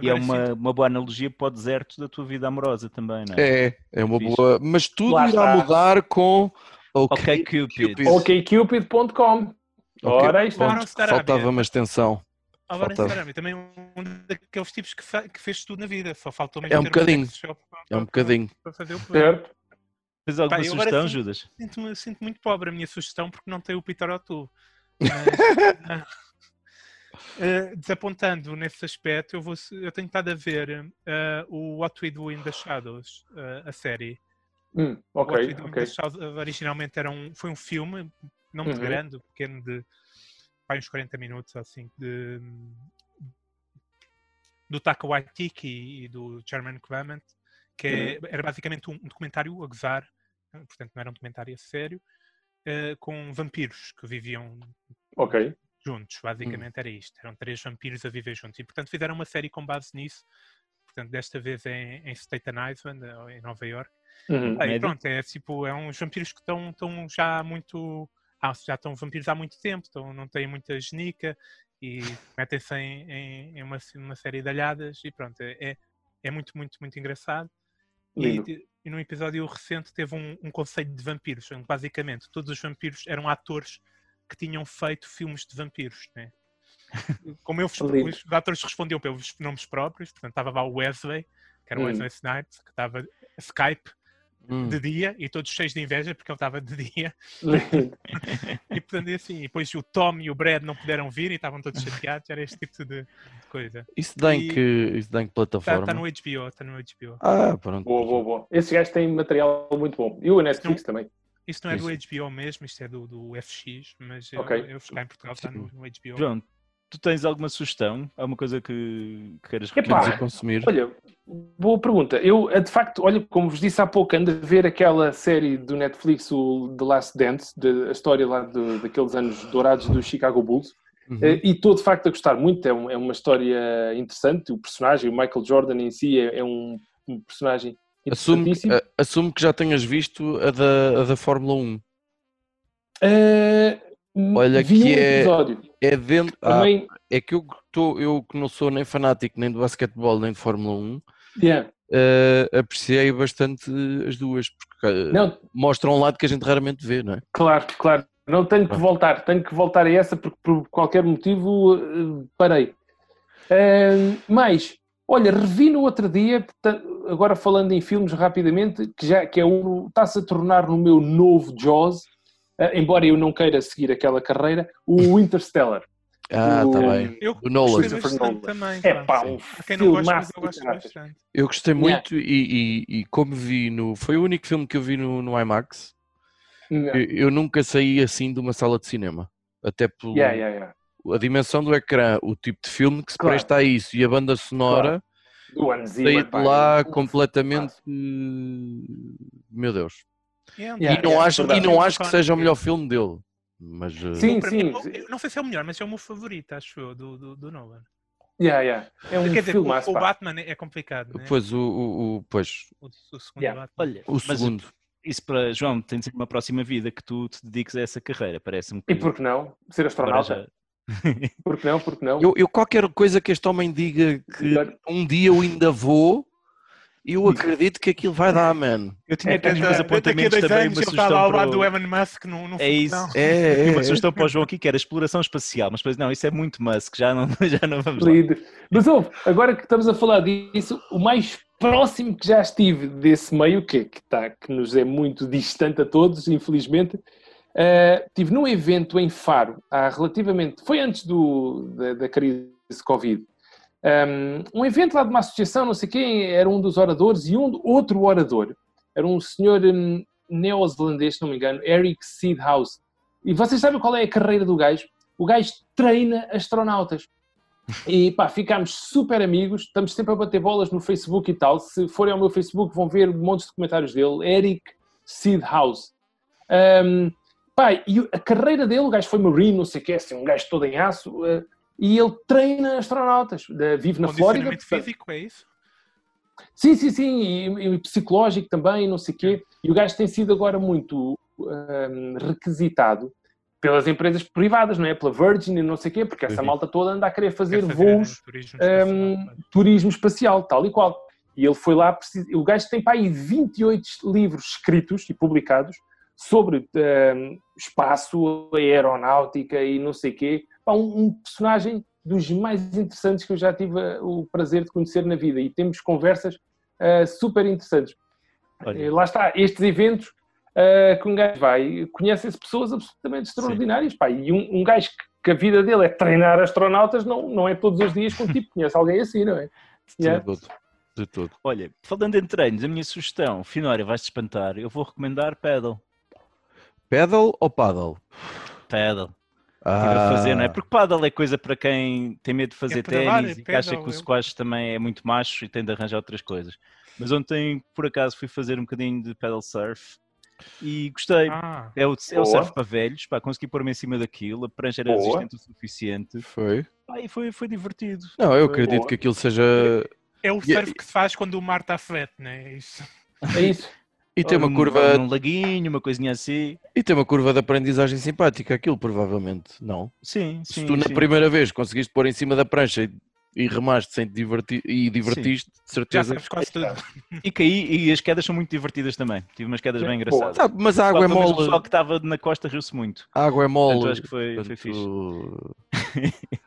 E é Agora, uma, uma boa analogia para o deserto da tua vida amorosa também, não é? É, é uma Fixe. boa. Mas tudo Lá irá está. mudar com. Ok, Cupid. Cupid. OkCupid.com. Ora, aí está. Faltava uma extensão. Álvaro faltava. Instagram, também um daqueles tipos que, que fez tudo na vida, só faltou mesmo É um bocadinho. para- É um bocadinho. para fazer o. Certo? Tens alguma Pá, sugestão, sim- Judas? Sinto-me sinto muito pobre a minha sugestão porque não tem o Peter O'Toole. Mas, ah, desapontando nesse aspecto, eu, vou, eu tenho estado a ver ah, o What We Do in the Shadows, ah, a série. Hum, O What ok, We Do in ok. the Shadows originalmente era um, foi um filme, não muito Uhum. grande, pequeno de pá, uns 40 minutos assim, de, do Taka Waititi e do German Clement, que é- era basicamente um, um documentário a gozar, portanto não era um documentário a sério, eh, com vampiros que viviam Ok. juntos, basicamente era isto. Eram três vampiros a viver juntos. E portanto fizeram uma série com base nisso, portanto desta vez em, em Staten Island, em Nova York. Uhum. Ah, e pronto, é tipo, é uns vampiros que estão, estão já muito. Ah, já estão vampiros há muito tempo, estão, não têm muita genica e metem-se em, em, em uma, uma série de alhadas e pronto, é, é muito, muito, muito engraçado. E, Lindo. te- e num episódio recente teve um, um conceito de vampiros, onde basicamente todos os vampiros eram atores que tinham feito filmes de vampiros, né? Como eu, Lindo. os atores respondiam pelos nomes próprios, portanto estava lá o Wesley, que era o Hum. Wesley Snipes, que estava Skype Hum. de dia e todos cheios de inveja porque ele estava de dia. E portanto, é assim, e depois o Tom e o Brad não puderam vir e estavam todos chateados, era este tipo de, coisa. Isso dá em que, isso dá em que Está plataforma? tá no HBO, está no HBO. Ah, pronto. Boa, boa, boa. Esses gajos têm material muito bom. E o Netflix também. Isto não é do Isso. HBO mesmo, isto é do, do FX, mas eu, Ok. eu cá em Portugal está no, no HBO. João, tu tens alguma sugestão? Alguma coisa que, que queiras recomendar? a consumir. Olha, boa pergunta. Eu, eh, de facto, olha, como vos disse há pouco, ando a ver aquela série do Netflix, o The Last Dance, de, a história lá do- daqueles anos dourados do Chicago Bulls. Uhum. Eh, E estou de facto a gostar muito, é, um- é uma história interessante. O personagem, o Michael Jordan em si, é, é um, um personagem Assume, interessantíssimo. a- assume que já tenhas visto a da, a da Fórmula 1. Eh, Olha vi que um é- episódio. É dentro. Ah, é que eu, tô, eu que não sou nem fanático nem do basquetebol nem de Fórmula 1, yeah. eh, apreciei bastante as duas, porque eh, não, mostram um lado que a gente raramente vê, não é? claro, claro. Não tenho que voltar, tenho que voltar a essa porque por qualquer motivo eh, parei. Eh, mas, olha, revi no outro dia, portanto, agora falando em filmes rapidamente, que já que é um, está-se a tornar no meu novo Jaws, embora eu não queira seguir aquela carreira, o Interstellar. Ah, O- está bem. Eu Do Nolan. gostei Christopher bastante Nolan. também. É pá. um quem não gosta, mas eu gosto bastante. Eu gostei Yeah. muito e, e- e como vi no. Foi o único filme que eu vi no, no IMAX. Yeah, Eu, eu nunca saí assim de uma sala de cinema. Até pelo, yeah, yeah, yeah. a dimensão do ecrã, o tipo de filme que se Claro. presta a isso e a banda sonora, Do Hans Zimmer, saí de lá é completamente. Meu Deus. É Yeah, e não yeah, acho, e não acho que seja o melhor filme dele. Mas. eh, Sim, Para mim, sim. eu não sei se é o melhor, mas é o meu favorito, acho eu, do, do, do Nolan. Yeah, yeah. É um Quer dizer, o, filmaço, o pá. Batman é complicado, né? Pois, o, o, o- pois, O, o segundo Yeah. Batman. Olha, o segundo. isso para João, tem de ser uma próxima vida que tu te dediques a essa carreira, parece-me que E por que não? Ser astronauta? já- Por que não? Por que não? Eu, eu qualquer coisa que este homem diga que um dia eu ainda vou, eu acredito que aquilo vai dar, man. Eu tinha É, aqui nos a- a apontamentos dois também anos uma ele estava sugestão ao para lado do o... Elon Musk no, no É isso. foguetão. É, é, uma é. sugestão para o João aqui que era exploração espacial, mas depois não, isso é muito Musk, já não, já não vamos lá. Lindo. Mas ouve, agora que estamos a falar disso, o mais próximo que já estive desse meio, que, que, tá, que nos é muito distante a todos, infelizmente, eh, estive num evento em Faro, há relativamente, foi antes do, da, da crise Covid, um, um evento lá de uma associação, não sei quem, era um dos oradores e um outro orador, era um senhor hum, neozelandês, se não me engano, Eric Seedhouse. E vocês sabem qual é a carreira do gajo? O gajo treina astronautas. E pá, ficámos super amigos, estamos sempre a bater bolas no Facebook e tal. Se forem ao meu Facebook, vão ver montes de comentários dele. Eric Seedhouse. Um, pá, e a carreira dele, o gajo foi Marine, não sei o que, assim, um gajo todo em aço, uh, e ele treina astronautas, uh, vive na Flórida. Físico, é isso? Sim, sim, sim, e, e psicológico também, não sei o quê. E o gajo tem sido agora muito hum, requisitado pelas empresas privadas, não é? Pela Virgin e não sei o quê, porque essa Uhum. malta toda anda a querer fazer, fazer, voos, eh, turismo espacial. turismo espacial, tal e qual. E ele foi lá, o gajo tem para aí 28 livros escritos e publicados sobre hum, espaço, aeronáutica e não sei quê. Pá, um, um personagem dos mais interessantes que eu já tive uh, o prazer de conhecer na vida e temos conversas uh, super interessantes. Olha. Eh, Lá está, estes eventos uh, que um gajo vai, conhecem-se pessoas absolutamente extraordinárias, pá, e um, um gajo que, que a vida dele é treinar astronautas, não, não é todos os dias que um tipo conhece alguém assim, não é? De Yeah. todo. De todo. Olha, falando em treinos, a minha sugestão, Finória, vais-te espantar, eu vou recomendar paddle. Paddle ou paddle? Paddle. Estive a fazer, não é? Porque paddle é coisa para quem tem medo de fazer pedalar, ténis é e que acha pedal, que o eu- squash também é muito macho e tem de arranjar outras coisas. Mas ontem, por acaso, fui fazer um bocadinho de paddle surf e gostei. Ah, É o, é o surf para velhos, pá, consegui pôr-me em cima daquilo, a prancha era Boa. resistente o suficiente Foi. pá, e foi, foi divertido. Não, eu acredito boa. que aquilo seja. é o E- surf que se faz quando o mar está flat, não é? Isso. É isso. E tem uma curva. num laguinho, uma coisinha assim. E tem uma curva de aprendizagem simpática, aquilo provavelmente, não? Sim, Se sim. tu na sim. primeira vez conseguiste pôr em cima da prancha e, e remaste sem te divertir e divertiste, de Já certeza. sabes quase tudo. E caí, e as quedas são muito divertidas também. Tive umas quedas bem engraçadas. Sabe, mas a água é menos O mole. pessoal que estava na costa riu-se muito. A água é Portanto, mole. acho que foi, foi portanto, fixe.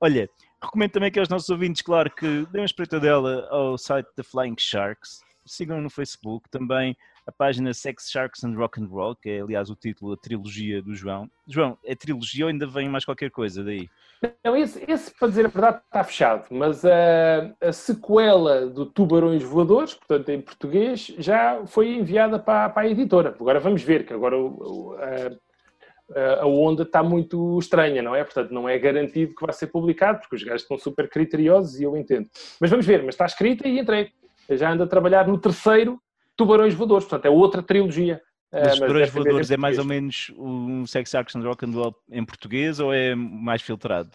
Olha, recomendo também que aos nossos ouvintes, claro, que dêem uma espreitadela ao site da Flying Sharks. Sigam no Facebook também a página Sex Sharks and Rock and Roll, que é aliás o título da trilogia do João. João, é trilogia ou ainda vem mais qualquer coisa daí? Não, esse, esse, para dizer a verdade, está fechado, mas a, a sequela do Tubarões Voadores, portanto em português, já foi enviada para, para a editora. Agora vamos ver, que agora o- a, a onda está muito estranha, não é? Portanto, não é garantido que vai ser publicado, porque os gajos estão super criteriosos e eu entendo. Mas vamos ver, mas está escrita e entrei. Já ando a trabalhar no terceiro Tubarões Voadores, portanto é outra trilogia. Os Tubarões vez em Voadores é mais ou menos um Sex Sharks and Rock and Roll em português ou é mais filtrado?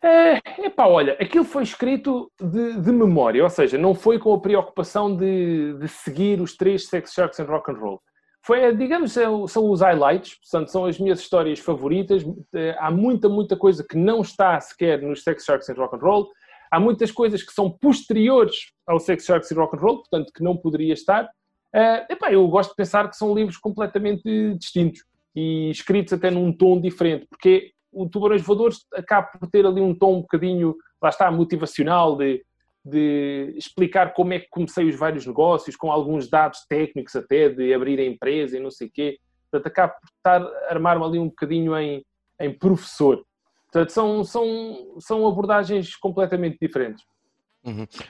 É, epá, olha, aquilo foi escrito de, de memória, ou seja, não foi com a preocupação de, de seguir os três Sex Sharks and Rock and Roll. Foi, digamos, são, são os highlights, portanto, são as minhas histórias favoritas. Eh, Há muita, muita coisa que não está sequer nos Sex Sharks and Rock and Roll. Há muitas coisas que são posteriores ao Sex Sharks and Rock and Roll, portanto, que não poderia estar. Eh, epá, eu gosto de pensar que são livros completamente distintos e escritos até num tom diferente, porque o Tubarões Voadores acaba por ter ali um tom um bocadinho, lá está, motivacional, de, de explicar como é que comecei os vários negócios, com alguns dados técnicos até, de abrir a empresa e não sei o quê. Portanto, acaba por estar armar-me ali um bocadinho em, em professor. Portanto, são, são, são abordagens completamente diferentes.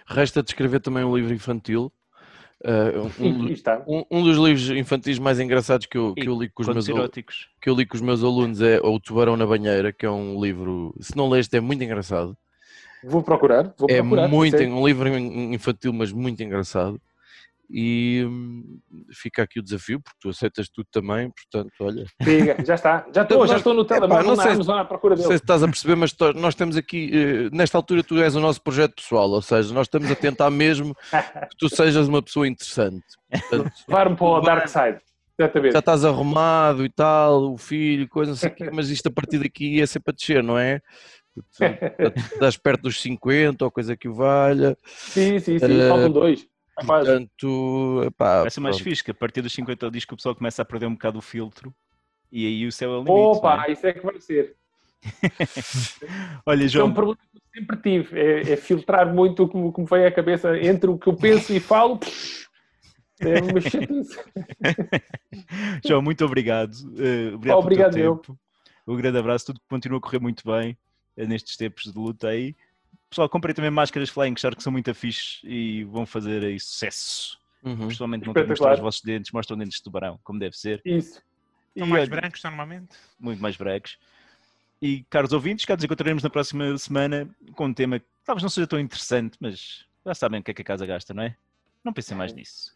Resta descrever também um livro infantil. Uh, um, um- um dos livros infantis mais engraçados que eu, que eu li com os meus eróticos. que eu li com os meus alunos é O Tubarão na Banheira, que é um livro, se não leste, é muito engraçado. Vou procurar. Vou É procurar. muito, um livro in- infantil, mas muito engraçado. E hum, fica aqui o desafio, porque tu aceitas tudo também, portanto, olha. Já está. Já estou, já estou no Epá, telemóvel, não na sei- à procura Não sei se estás a perceber, mas nós temos aqui, eh, nesta altura, tu és o nosso projeto pessoal, ou seja, nós estamos a tentar mesmo que tu sejas uma pessoa interessante. Levar-me para o Dark Side. Exatamente. já estás arrumado e tal, o filho, coisa, não sei o quê, mas isto a partir daqui é sempre a descer, não é? Estás perto dos 50 ou coisa que o valha. Sim, sim, sim. Eh, Faltam dois. Portanto, epá, Vai ser mais pronto. fixe, que a partir dos 50 diz que o pessoal começa a perder um bocado o filtro e aí o céu é o limite. Opa, não é? isso é que vai ser. Olha, Isso é um João, problema que eu sempre tive. É, é filtrar muito o que, me- o que me vem à cabeça entre o que eu penso e falo. É uma. João, muito obrigado. eh, obrigado, Obrigado, pelo teu eu. tempo. Um grande abraço, tudo continua a correr muito bem eh, nestes tempos de luta aí. Pessoal, comprei também máscaras Flying Shark que são muito fixe e vão fazer aí sucesso. Uhum. Pessoalmente não que mostrar os vossos dentes, mostram dentes de tubarão, como deve ser. Isso. E, São mais olha, brancos normalmente. muito mais breques. E, caros ouvintes, cá nos encontraremos na próxima semana com um tema que talvez não seja tão interessante, mas já sabem o que é que a casa gasta, não é? Não pensem mais nisso.